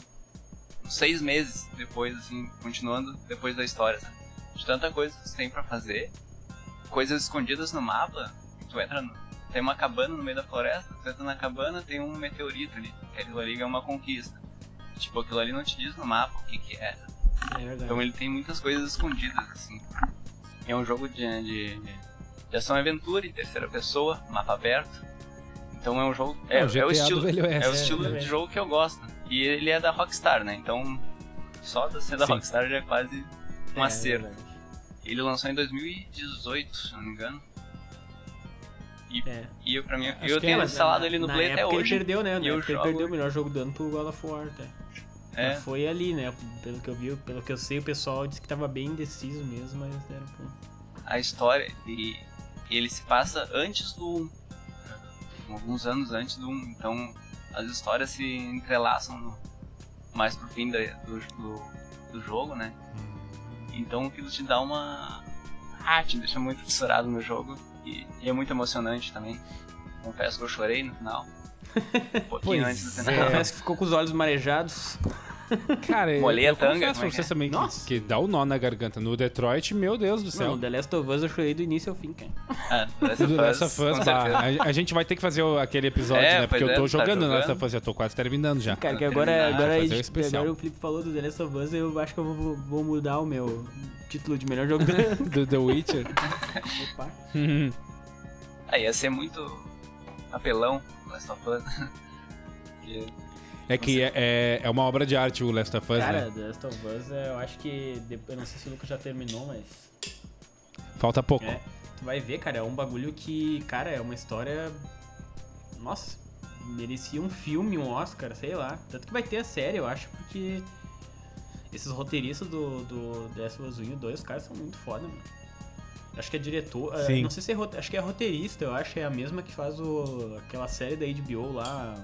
uns seis meses depois, assim, continuando depois da história, sabe? De tanta coisa que você tem pra fazer, coisas escondidas no mapa, tu entra no, tem uma cabana no meio da floresta, tu entra na cabana, tem um meteorito ali. Aquilo ali é uma conquista. Tipo, aquilo ali não te diz no mapa o que que é. É verdade. Então ele tem muitas coisas escondidas, assim. É um jogo de, de, de ação e aventura em terceira pessoa, mapa aberto. Então é um jogo. É, É o é o estilo, é o É, estilo de jogo que eu gosto. E ele é da Rockstar, né? Então só de ser da Sim. Rockstar já é quase um É, acerto. Ele lançou em 2018, se não me engano. E, É. e eu, pra mim, Acho eu tenho é, instalado Na- ele no Play até hoje. Ele perdeu, né? Na eu época ele perdeu o melhor jogo do ano pro God of War, até. É. Mas Foi ali, né? Pelo que eu vi, pelo que eu sei, o pessoal disse que tava bem indeciso mesmo, mas deram pro... a história e ele se passa antes do 1, alguns anos antes do 1, então as histórias se entrelaçam no- mais pro fim da- do, do, do jogo, né? Então aquilo te dá uma. Ah, te deixa muito fissurado no jogo e, e é muito emocionante também. Confesso que eu chorei no final. Um pouquinho Pois antes do é. final. Confesso que ficou com os olhos marejados. Cara, Molhei eu a tanga, confesso pra é vocês é? também que, Nossa. que dá o nó na garganta. No Detroit, meu Deus do céu. Não, The Last of Us eu chorei do início ao fim, cara. Ah, The Last [LAUGHS] of Last Us, certeza. a, a gente vai ter que fazer o- aquele episódio, É, né? Porque eu tô é, tá jogando no Last jogando. of Us, já tô quase terminando já. Cara, que agora, terminar, agora, a gente- especial. agora o Felipe falou do The Last of Us, eu acho que eu vou, vou mudar o meu título de melhor jogo [LAUGHS] do The Witcher. Opa. [LAUGHS] Ah, ia ser muito apelão Last of Us. É que é, é, é uma obra de arte o Last of Us, Cara, né? The Last of Us, é, eu acho que. Eu não sei se o Lucas já terminou, mas. Falta pouco. É, tu vai ver, cara, é um bagulho que, cara, é uma história. Nossa, merecia um filme, um Oscar, sei lá. Tanto que vai ter a série, eu acho, porque esses roteiristas do, do The Last of Us 1 e 2, os caras são muito foda, mano. Acho que é diretor, é, Sim. não sei se é, acho que é roteirista, eu acho, é a mesma que faz o, aquela série da HBO lá,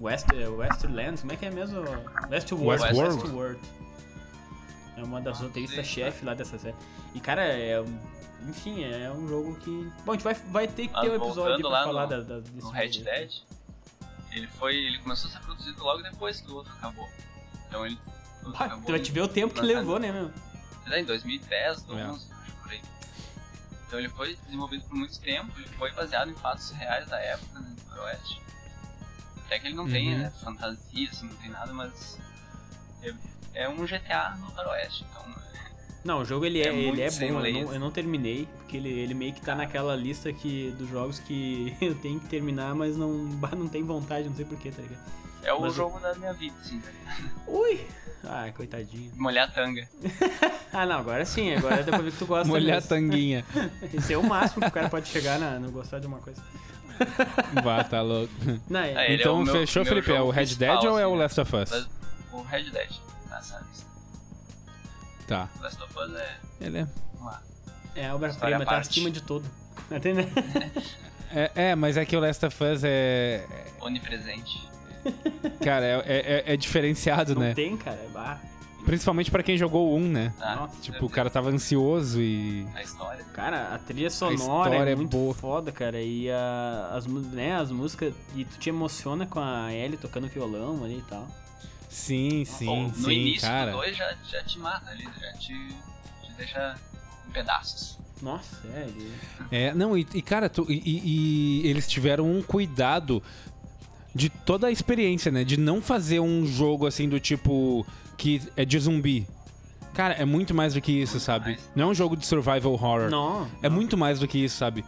West, é, Westlands, como é que é mesmo? Westworld. Westworld. Westworld. É uma das roteiristas-chefe lá dessa série. E, cara, é... Enfim, é um jogo que... Bom, a gente vai, vai ter que ter um episódio pra falar no- da, da, desse No Red jogo. Dead, ele foi. ele começou a ser produzido logo depois que o outro acabou. Então ele. o outro Ah, acabou tu vai te ver o tempo que levou, né, meu? É, em 2010, É. 2011, acho por aí. Então ele foi desenvolvido por muito tempo, ele foi baseado em fatos reais da época, né, do Faroeste. Até que ele não tem Uhum. né, fantasia, assim, não tem nada, mas é, é um GTA no Faroeste, então Não, o jogo ele é, É ele é bom, eu não, eu não terminei, porque ele, ele meio que tá naquela lista que, dos jogos que [LAUGHS] eu tenho que terminar, mas não, [LAUGHS] não tem vontade, não sei porquê, tá ligado? é o Mas jogo da minha vida, assim, tá ligado? Ui! Ah, coitadinho. Molhar tanga. [LAUGHS] Ah, não, agora sim, agora dá pra ver que tu gosta Molhar tanguinha. Esse é o máximo que o cara pode chegar na, no gostar de uma coisa. [LAUGHS] Vá, tá louco. Não, é, ele é então, o meu- fechou, meu Felipe? É jogo o Red Dead ou é assim, o né? Last of Us? O Red Dead, nessa lista. Tá. O Last of Us é. Ele é... Vamos lá. é a obra-prima, tá acima de tudo. Entendeu? é. É, mas é que o Last of Us é. Onipresente. Cara, é, é- é diferenciado, Não né? tem, cara. é bah. Principalmente pra quem jogou o 1, né? Ah, Nossa, Tipo, o cara tava ansioso e. A história. Cara, a trilha sonora história é é muito boa. foda, cara. E a- as, né, as músicas. E tu te emociona com a Ellie tocando violão ali e tal. Sim, sim, no sim, início cara. do 2 já, já te mata ali, já te, te deixa em pedaços. Nossa, é. Ele... É, não, e, e, cara, tu- e- e eles tiveram um cuidado de toda a experiência, né? De não fazer um jogo assim do tipo que é de zumbi. Cara, é muito mais do que isso, sabe? Não é um jogo de survival horror. Não. É muito mais do que isso, sabe?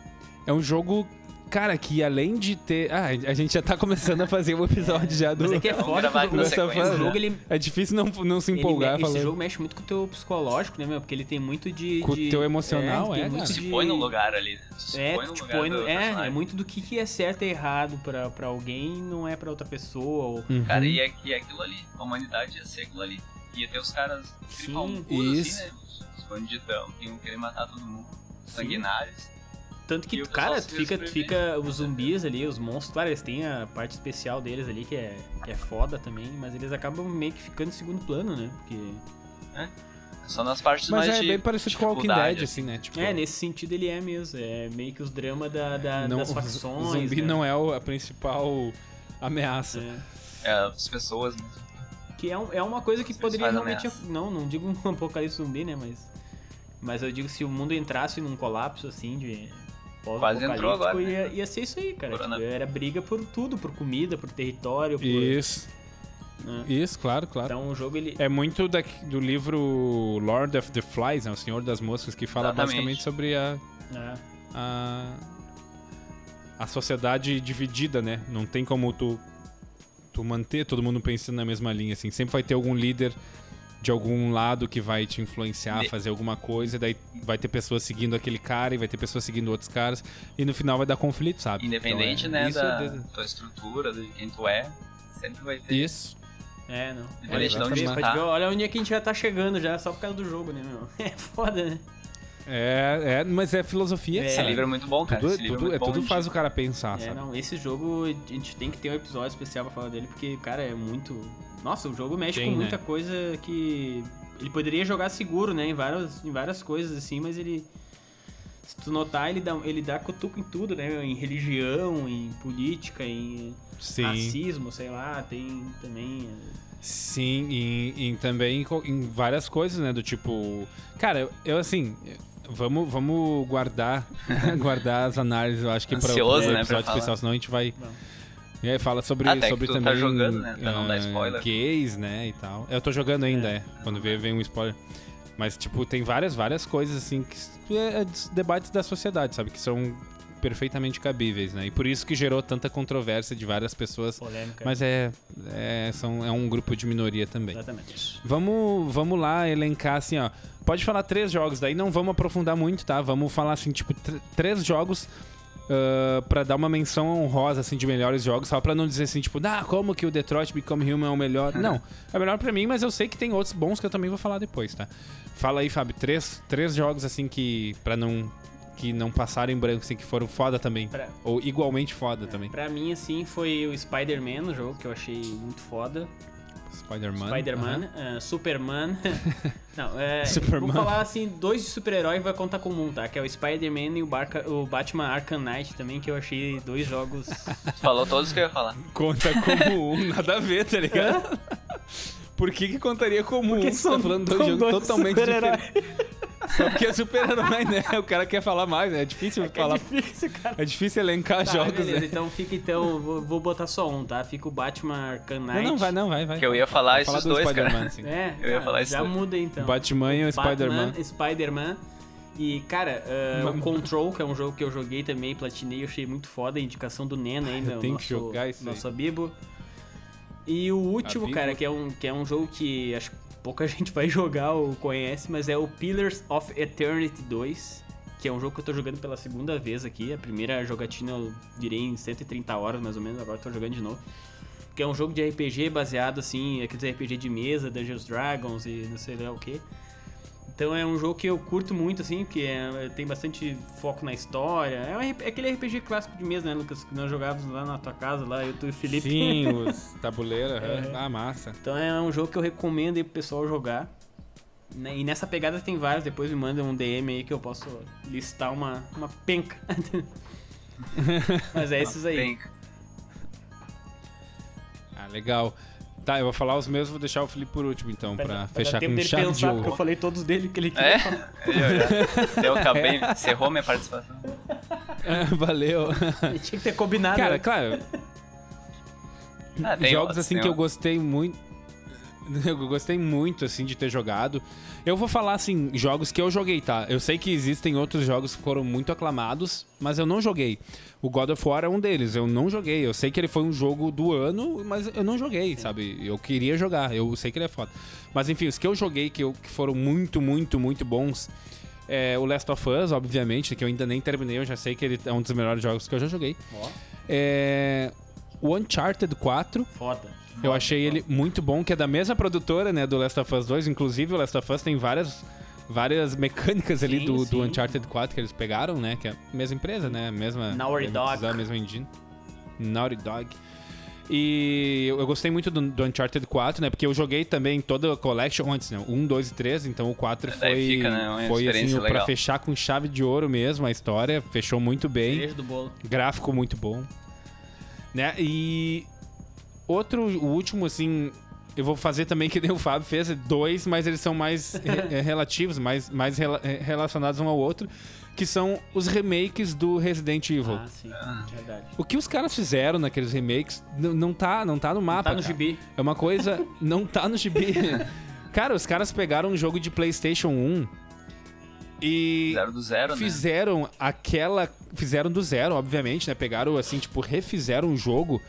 É um jogo, cara, que além de ter. Ah, a gente já tá começando a fazer o episódio já do. Mas é que é foda que o sequência, jogo, né? ele, É difícil não, não se empolgar me- esse jogo mexe muito com o teu psicológico, né, meu? Porque ele tem muito de. Com o de- teu emocional, tem é, muito cara. Se de- põe no lugar ali. né? Se É, põe no lugar põe no- do é, é muito do que, que é certo e errado pra, pra alguém não é pra outra pessoa. Ou... Uhum. Cara, e é, e é aquilo ali. A humanidade ia ser aquilo ali. Ia ter os caras Sim, tripalmudos, isso. assim, né? Os, os bandidão que iam querer matar todo mundo. Sanguinários. Tanto que, o cara, fica, fica os zumbis ali, os monstros, claro, eles têm a parte especial deles ali que é, que é foda também, mas eles acabam meio que ficando em segundo plano, né? Porque. Só nas partes Mas mais é de bem parecido com Walking dificuldade, Dead, assim, né? Tipo, É, nesse sentido ele é mesmo. É meio que os dramas da, da- não, das o facções. zumbi né? não é o- a principal ameaça. É. É, as pessoas mesmo. Que é, um- é uma coisa que Vocês poderia realmente. ameaça. Não, não digo um [LAUGHS] apocalipse zumbi, né? Mas. Mas eu digo se o mundo entrasse num colapso assim de. Quase entrou agora, né? ia, ia ser isso aí, cara. Tipo, era briga por tudo, por comida, por território, por. Isso, né? isso, claro, claro. Então o jogo ele. É muito da- do livro Lord of the Flies, né? O Senhor das Moscas, que fala Exatamente. basicamente sobre a, É. a, a sociedade dividida, né? Não tem como tu, tu manter todo mundo pensando na mesma linha, assim. Sempre vai ter algum líder de algum lado que vai te influenciar a fazer alguma coisa, e daí vai ter pessoas seguindo aquele cara e vai ter pessoas seguindo outros caras, e no final vai dar conflito, sabe? Independente, Então, é- né, da é tua estrutura, de quem tu é, sempre vai ter. Isso. É, não. Independente de onde tá. ver, olha onde é que a gente já tá chegando já, só por causa do jogo, né, meu? [LAUGHS] É foda, né? É, é, mas é filosofia, É. Esse livro é muito bom, cara. Tudo, Esse livro tudo, é é, muito tudo bom, faz gente. o cara pensar, É, sabe? não, esse jogo a gente tem que ter um episódio especial pra falar dele, porque, cara, é muito. Nossa, o jogo mexe Tem, com né? muita coisa que. Ele poderia jogar seguro, né? Em várias, em várias coisas, assim, mas ele. Se tu notar, ele dá, ele dá cutuco em tudo, né? Em religião, em política, em Sim. racismo, sei lá, tem também. é, Sim, e, e também em várias coisas, né? Do tipo. Cara, eu, eu, assim. Vamos, vamos guardar [LAUGHS] guardar as análises, eu acho que para o né, pra episódio falar. especial, senão a gente vai. Vamos. E aí fala sobre, Até que sobre tá também jogando, né, pra não dar ah, spoiler. gays, né, e tal. Eu tô jogando ainda, é. Quando vem, vem um spoiler. Mas, tipo, tem várias, várias coisas, assim, que é, é debates da sociedade, sabe? Que são perfeitamente cabíveis, né? E por isso que gerou tanta controvérsia de várias pessoas. Polêmica. Mas é, é, são, é um grupo de minoria também. Exatamente. Vamos, vamos lá elencar assim, ó. Pode falar três jogos, daí não vamos aprofundar muito, tá? Vamos falar assim, tipo, tr- três jogos Uh, pra dar uma menção honrosa, assim, de melhores jogos, só pra não dizer assim, tipo, ah, como que o Detroit Become Human é o melhor. Não, é melhor pra mim, mas eu sei que tem outros bons que eu também vou falar depois, tá? Fala aí, Fábio, três, três jogos, assim, que pra não, que não passarem em branco, assim, que foram foda também. Pra- Ou igualmente foda também. Pra mim, assim, foi o Spider-Man, o jogo que eu achei muito foda. Spider-Man. Spider-Man, ah, Superman. [LAUGHS] Não, é. Superman. Vou falar assim, dois de super-herói vai contar comum, tá? Que é o Spider-Man e o, Barca- o Batman Arkham Knight também, que eu achei dois jogos. [LAUGHS] Falou todos que eu ia falar. Conta como um, [LAUGHS] nada a ver, tá ligado? Por que que contaria como um? Você tá falando de dois são jogos dois totalmente diferentes. Só porque é super-herói, né? O cara quer falar mais, né? É difícil É falar. difícil, cara. É difícil elencar Tá, jogos, beleza, né? então fica então, vou, vou botar só um, tá? Fica o Batman Arkham Knight. Não, não, vai, não, vai, vai. Que eu ia falar Vai esses do dois, cara. Spider-Man, sim. É, Eu ia falar isso Já daí. muda então. Batman e o Spider-Man. Spider-Man. E, cara, uh, o Control, que é um jogo que eu joguei também, platinei, eu achei muito foda. A indicação do Nena aí, [LAUGHS] meu, tenho que jogar isso aí. nosso Abibo. E o último, Abibo. cara, que é, um, que é um jogo que acho que pouca [LAUGHS] gente vai jogar ou conhece, mas é o Pillars of Eternity 2. Que é um jogo que eu tô jogando pela segunda vez aqui. A primeira jogatina eu direi em 130 horas, mais ou menos, agora tô jogando de novo. Que é um jogo de RPG baseado, assim, aqueles RPG de mesa, Dungeons Dragons e não sei lá o que. Então é um jogo que eu curto muito, assim, porque é- tem bastante foco na história. É, um é aquele RPG clássico de mesa, né, Lucas? Que nós jogávamos lá na tua casa, lá, eu, tu e o Felipe. Sim, [LAUGHS] os tabuleiros. É. Ah, massa. Então é um jogo que eu recomendo aí pro pessoal jogar. Né, E nessa pegada tem vários, depois me manda um DM aí que eu posso listar uma, uma penca. [LAUGHS] Mas é esses aí. Ah, legal. Tá, eu vou falar os meus, vou deixar o Felipe por último, então, pra, dar fechar com chave de pensar, porque eu ouro. falei todos dele que ele queria É? falar. Eu, eu acabei, [LAUGHS] encerrou minha participação. Valeu. [LAUGHS] Ele tinha que ter combinado. Cara, né? claro, Ah, tem jogos outros, assim tem que eu gostei muito. [LAUGHS] Eu gostei muito, assim, de ter jogado. Eu vou falar, assim, jogos que eu joguei, tá? Eu sei que existem outros jogos que foram muito aclamados, mas eu não joguei. O God of War é um deles, eu não joguei. Eu sei que ele foi um jogo do ano, mas eu não joguei, sabe? Eu queria jogar, eu sei que ele é foda. Mas enfim, os que eu joguei que, eu- que foram muito, muito, muito bons. É o Last of Us, obviamente, que eu ainda nem terminei, eu já sei que ele é um dos melhores jogos que eu já joguei. Ó, É. O Uncharted 4, foda. Eu achei ele muito bom, que é da mesma produtora, né, do Last of Us 2. Inclusive, o Last of Us tem várias, várias mecânicas ali Sim, do, do sim. Uncharted 4 que eles pegaram, né? Que é a mesma empresa, né? Mesma. Naughty Dog. A mesma engine. Naughty Dog. E eu eu gostei muito do, do Uncharted 4, né? Porque eu joguei também toda a collection antes, né? 1, 2 e 3, então o 4 Daí foi, fica, né, foi assim, o- pra legal. fechar com chave de ouro mesmo a história. Fechou muito bem. Do bolo. Gráfico muito bom. Né? E outro, o último, assim, eu vou fazer também [LAUGHS] que nem o Fábio fez, é dois, mas eles são mais [LAUGHS] re- é, relativos, mais, mais rela- é, relacionados um ao outro, que são os remakes do Resident Evil. Ah, sim. Verdade. O que os caras fizeram naqueles remakes não tá, não tá no mapa. tá no cara. gibi. É uma coisa. [LAUGHS] Não tá no gibi. cara, os caras pegaram um jogo de PlayStation 1 e Zero do zero, né? fizeram aquela. Fizeram do zero, obviamente, né? Pegaram assim, tipo, refizeram o jogo.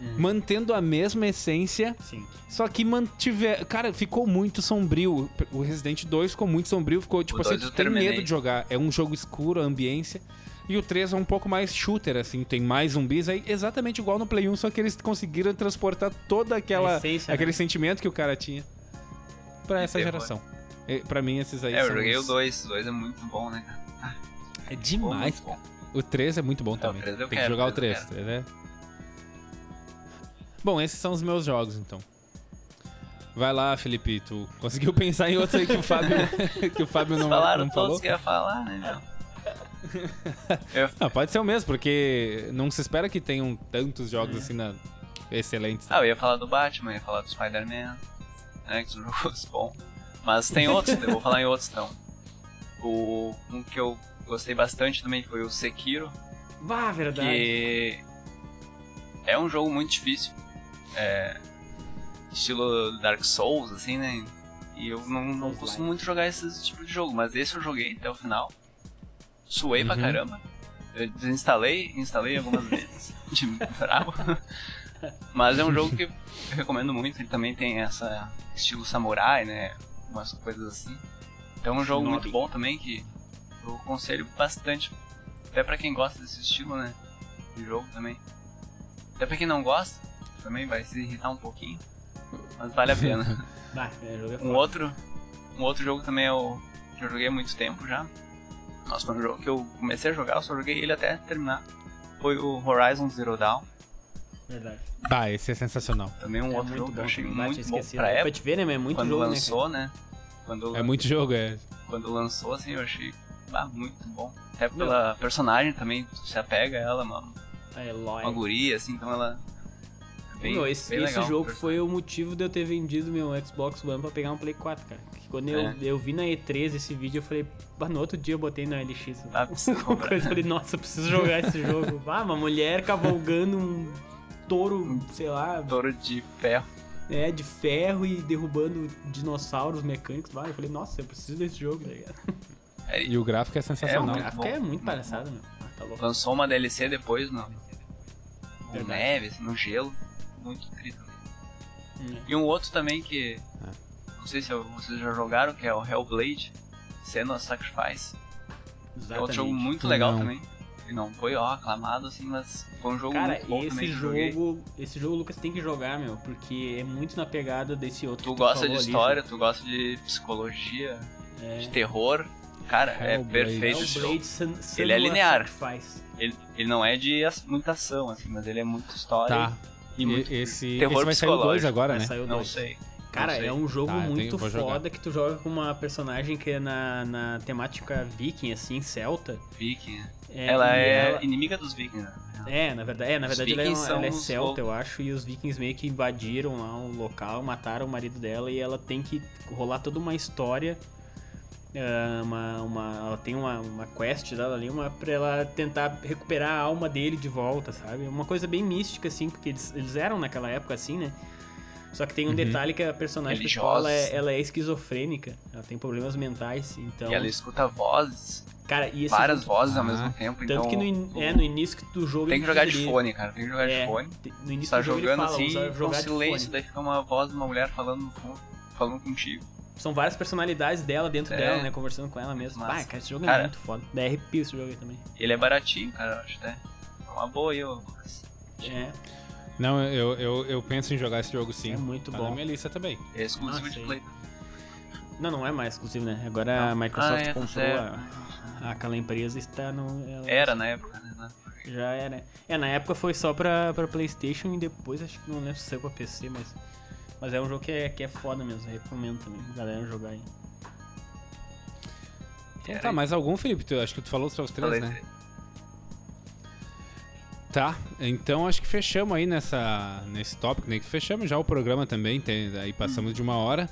Hum. Mantendo a mesma essência, Sim. só que mantiver. Cara, ficou muito sombrio. O Resident 2 ficou muito sombrio, ficou tipo O assim, tu eu tem medo de jogar. É um jogo escuro, a ambiência. E o 3 é um pouco mais shooter, assim, tem mais zumbis. É exatamente igual no Play 1, só que eles conseguiram transportar toda aquela. Essência, aquele né? sentimento que o cara tinha pra essa geração. E, pra mim, esses aí É, eu são joguei os- o 2. O 2 é muito bom, né, cara? É demais, bom. cara. O 3 é muito bom também. o 3 eu Tem que jogar o o 3 3, eu né? Bom, esses são os meus jogos, então. Vai lá, Felipe, tu conseguiu [LAUGHS] pensar em outros aí que o Fábio, [LAUGHS] que o Fábio não, Falaram não todos falou? que ia falar, né, meu? [LAUGHS] Eu- Ah, pode ser o mesmo, porque não se espera que tenham tantos jogos É. assim na... excelentes. Ah, eu ia falar do Batman, ia falar do Spider-Man, né, que são jogos bons. Mas tem outros, eu vou falar em outros então. O, um que eu gostei bastante também foi o Sekiro, Vá, verdade. que é um jogo muito difícil. É, estilo Dark Souls, assim, né? E eu não, não costumo muito jogar esse tipo de jogo, mas esse eu joguei até o final. Suei pra Uhum. caramba. Eu desinstalei, instalei algumas vezes. [LAUGHS] De bravo. Mas é um jogo que eu recomendo muito. Ele também tem essa estilo samurai, né? Umas coisas assim. Então é um jogo muito bom também que eu aconselho bastante. Até pra quem gosta desse estilo, né? De jogo também. Até pra quem não gosta, também vai se irritar um pouquinho. Mas vale a pena. [LAUGHS] Bah, é, é um outro. Um outro jogo também o. que eu joguei há muito tempo já. Nossa, foi um jogo que eu comecei a jogar, eu só joguei ele até terminar. Foi o Horizon Zero Dawn. Verdade. Bah, esse é sensacional. Também um é outro jogo que bom. eu achei muito bom esquecido. pra Pra época. te ver, né? mas É muito quando jogo, né? lançou, né? Quando, É muito jogo, é. quando lançou, assim, eu achei ah, muito bom. Até pela personagem também, tu se apega a ela, mano. cara? É, Eloy. Uma guria, assim, então ela. É Bem, Meu, esse, bem esse legal, jogo foi o motivo de eu ter vendido meu Xbox One pra pegar um Play 4, cara. Que quando eu, É. eu vi na E3 esse vídeo, eu falei, bah, no outro dia eu botei na LX. Ah, [LAUGHS] coisa, eu falei, nossa, eu preciso jogar esse jogo. [LAUGHS] Ah, uma mulher cavalgando um touro, sei lá, Touro de ferro. é, de ferro e derrubando dinossauros mecânicos. Ah, eu falei, nossa, eu preciso desse jogo, tá [LAUGHS] ligado? É, E o gráfico é O sensacional. muito gráfico bom, é muito palhaçada, meu. Ah, tá louco. Lançou uma DLC depois no. no Verdade. neve, assim, no gelo. Muito incrível. Hum. E um outro também que. Não sei se vocês já jogaram, que é o Hellblade Senua Sacrifice. É outro jogo Exatamente. muito legal Não. também. E não foi, ó, aclamado assim, mas foi um jogo Cara, muito bom esse também jogo, esse jogo o Lucas tem que jogar, meu, porque é muito na pegada desse outro. Tu que gosta de falou ali, história, tu gosta de psicologia, É. de terror. Cara, é Hellblade. perfeito esse jogo. Ele é linear. Sacrifice. Ele, ele não é de muita ação, assim, mas ele é muito história Tá. E muito esse, terror esse vai sair o 2 psicológico. agora, Vai né? sair o Não dois. sei. Cara, não sei. é um jogo Tá, tenho- muito jogar. foda que tu joga com uma personagem que é na, na temática viking, assim, celta. Viking. É, ela é ela- inimiga dos vikings, né? É, na verdade, é, na Os verdade ela é, ela é celta, eu acho, e os vikings meio que invadiram lá o local, mataram o marido dela e ela tem que rolar toda uma história. É, Uma, uma, ela tem uma, uma quest dela ali, uma, pra ela tentar recuperar a alma dele de volta, sabe? Uma coisa bem mística, assim, porque eles, eles eram naquela época assim, né? Só que tem um detalhe que a personagem principal ela é, ela é esquizofrênica, ela tem problemas mentais, então. E ela escuta vozes, Cara, e esse várias jogo- vozes ao Ah. mesmo tempo, Tanto então que no, in- é, no início do jogo. tem que jogar de ali- fone, cara, tem que jogar é, de fone. No início Tá do jogo jogando ele fala, assim, com silêncio, fone. daí fica uma voz de uma mulher falando no fundo, falando contigo. São várias personalidades dela dentro É. dela, né? Conversando com ela mesmo. Massa. Ah, cara, esse jogo Cara. é muito foda. Dá arrepio esse jogo aí também. Ele é baratinho, cara, eu acho até. É uma boa aí, ô. É, Não, eu, eu, eu penso em jogar esse jogo sim. É muito tá bom. na minha lista também. É exclusivo Nossa, de. Play. Não, não é mais exclusivo, né? Agora a Microsoft Ah, é, tá comprou a, aquela empresa e está no. ela- Era na época, né? Já era. É, na época foi só pra, pra PlayStation e depois acho que não lembro se saiu pra PC, mas. Mas é um jogo que é, que é foda mesmo, recomendo também, galera jogar aí. Então tá, mais algum, Felipe? Tu, acho que tu falou os teus três, Falei, né? Tá, então acho que fechamos aí nessa, nesse tópico, né? Que fechamos já o programa também, tem, aí passamos de uma hora.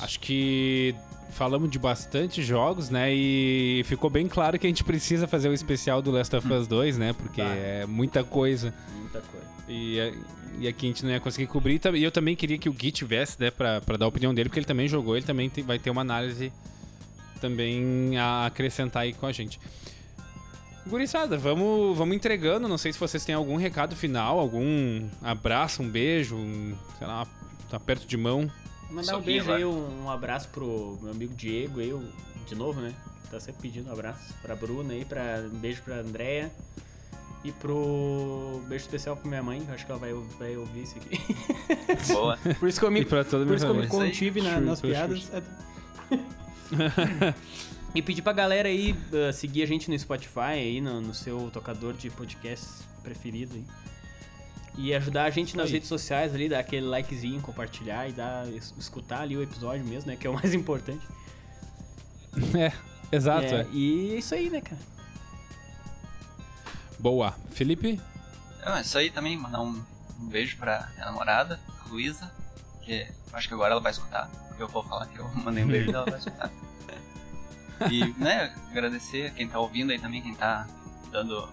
Acho que falamos de bastante jogos, né? E ficou bem claro que a gente precisa fazer o especial do Last of Us 2, né? Porque Tá. é muita coisa. Muita coisa. E, é- e aqui a gente não ia conseguir cobrir. E eu também queria que o Gui tivesse, né? Pra, pra dar a opinião dele, porque ele também jogou, ele também tem- vai ter uma análise também a acrescentar aí com a gente. Gurizada, vamos, vamos entregando. Não sei se vocês têm algum recado final, algum abraço, um beijo, um, sei lá, um aperto de mão. Mandar um beijo aí, um, um abraço pro meu amigo Diego aí, de novo, né? Tá sempre pedindo um abraço pra Bruna aí, pra, um beijo pra Andréia. E pro. beijo especial pra minha mãe, que eu acho que ela vai, vai ouvir isso aqui. [LAUGHS] Boa. Por isso que eu me, E pra toda a por isso que eu me contive na- nas piadas. e pedir pra galera aí uh, seguir a gente no Spotify aí, no, no seu tocador de podcast preferido aí. E ajudar a gente nas Aí. redes sociais ali, dar aquele likezinho, compartilhar e dar, es- escutar ali o episódio mesmo, né? Que é o mais [LAUGHS] importante. É, exato. É, é. E é isso aí, né, cara? Boa. Felipe? Não, é isso aí também, mandar um, um beijo pra minha namorada, Luísa, que acho que agora ela vai escutar, eu vou falar que eu [LAUGHS] mandei um beijo e ela vai escutar. E, né, agradecer quem tá ouvindo aí também, quem tá dando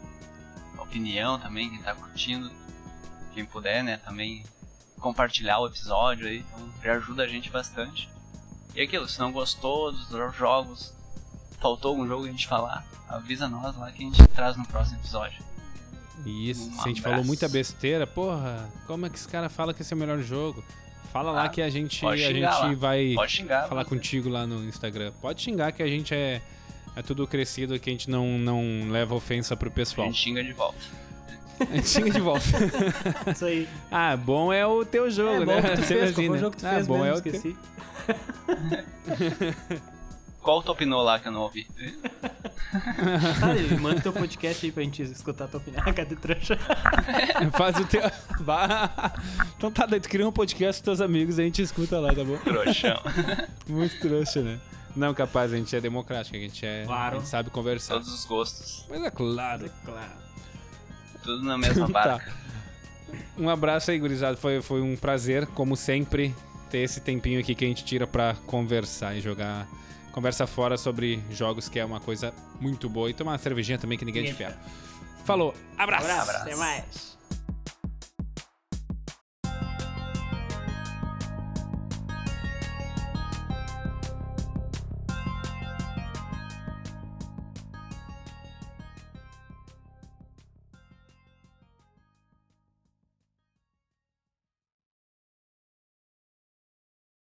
opinião também, quem tá curtindo, quem puder, né, também compartilhar o episódio aí, então já ajuda a gente bastante. E aquilo, se não gostou dos jogos, faltou algum jogo a gente falar, avisa nós lá que a gente traz no próximo episódio. Isso, Um se a gente falou muita besteira, porra, como é que esse cara fala que esse é o melhor jogo? Fala lá Ah, que a gente, a gente lá. vai xingar. falar você. contigo lá no Instagram. Pode xingar que a gente é, É tudo crescido que a gente não, não leva ofensa pro A pessoal. gente xinga de volta. A gente xinga de volta. [LAUGHS] Isso aí. ah, bom é o teu jogo, é bom né? que tu fez, assim, qual foi né? o jogo que tu ah, fez bom mesmo, é o teu. [LAUGHS] Qual tu opinou lá que eu não ouvi? [LAUGHS] Tá, David, manda teu podcast aí pra gente escutar tua opinião. Cadê trouxa? [LAUGHS] Faz o teu. Então tá, daí tu cria um podcast com teus amigos e a gente escuta lá, tá bom? Trouxão. [LAUGHS] Muito trouxa, né? Não, capaz, a gente é democrático, a gente é. Claro. A gente sabe conversar. Todos os gostos. Mas é claro. Claro. Tudo na mesma Tá. barca. Um abraço aí, gurizada. Foi, foi um prazer, como sempre, ter esse tempinho aqui que a gente tira pra conversar e jogar. Conversa fora sobre jogos, que é uma coisa muito boa. E tomar uma cervejinha também que ninguém é de ferro. Falou, abraço. Abraço. Até mais.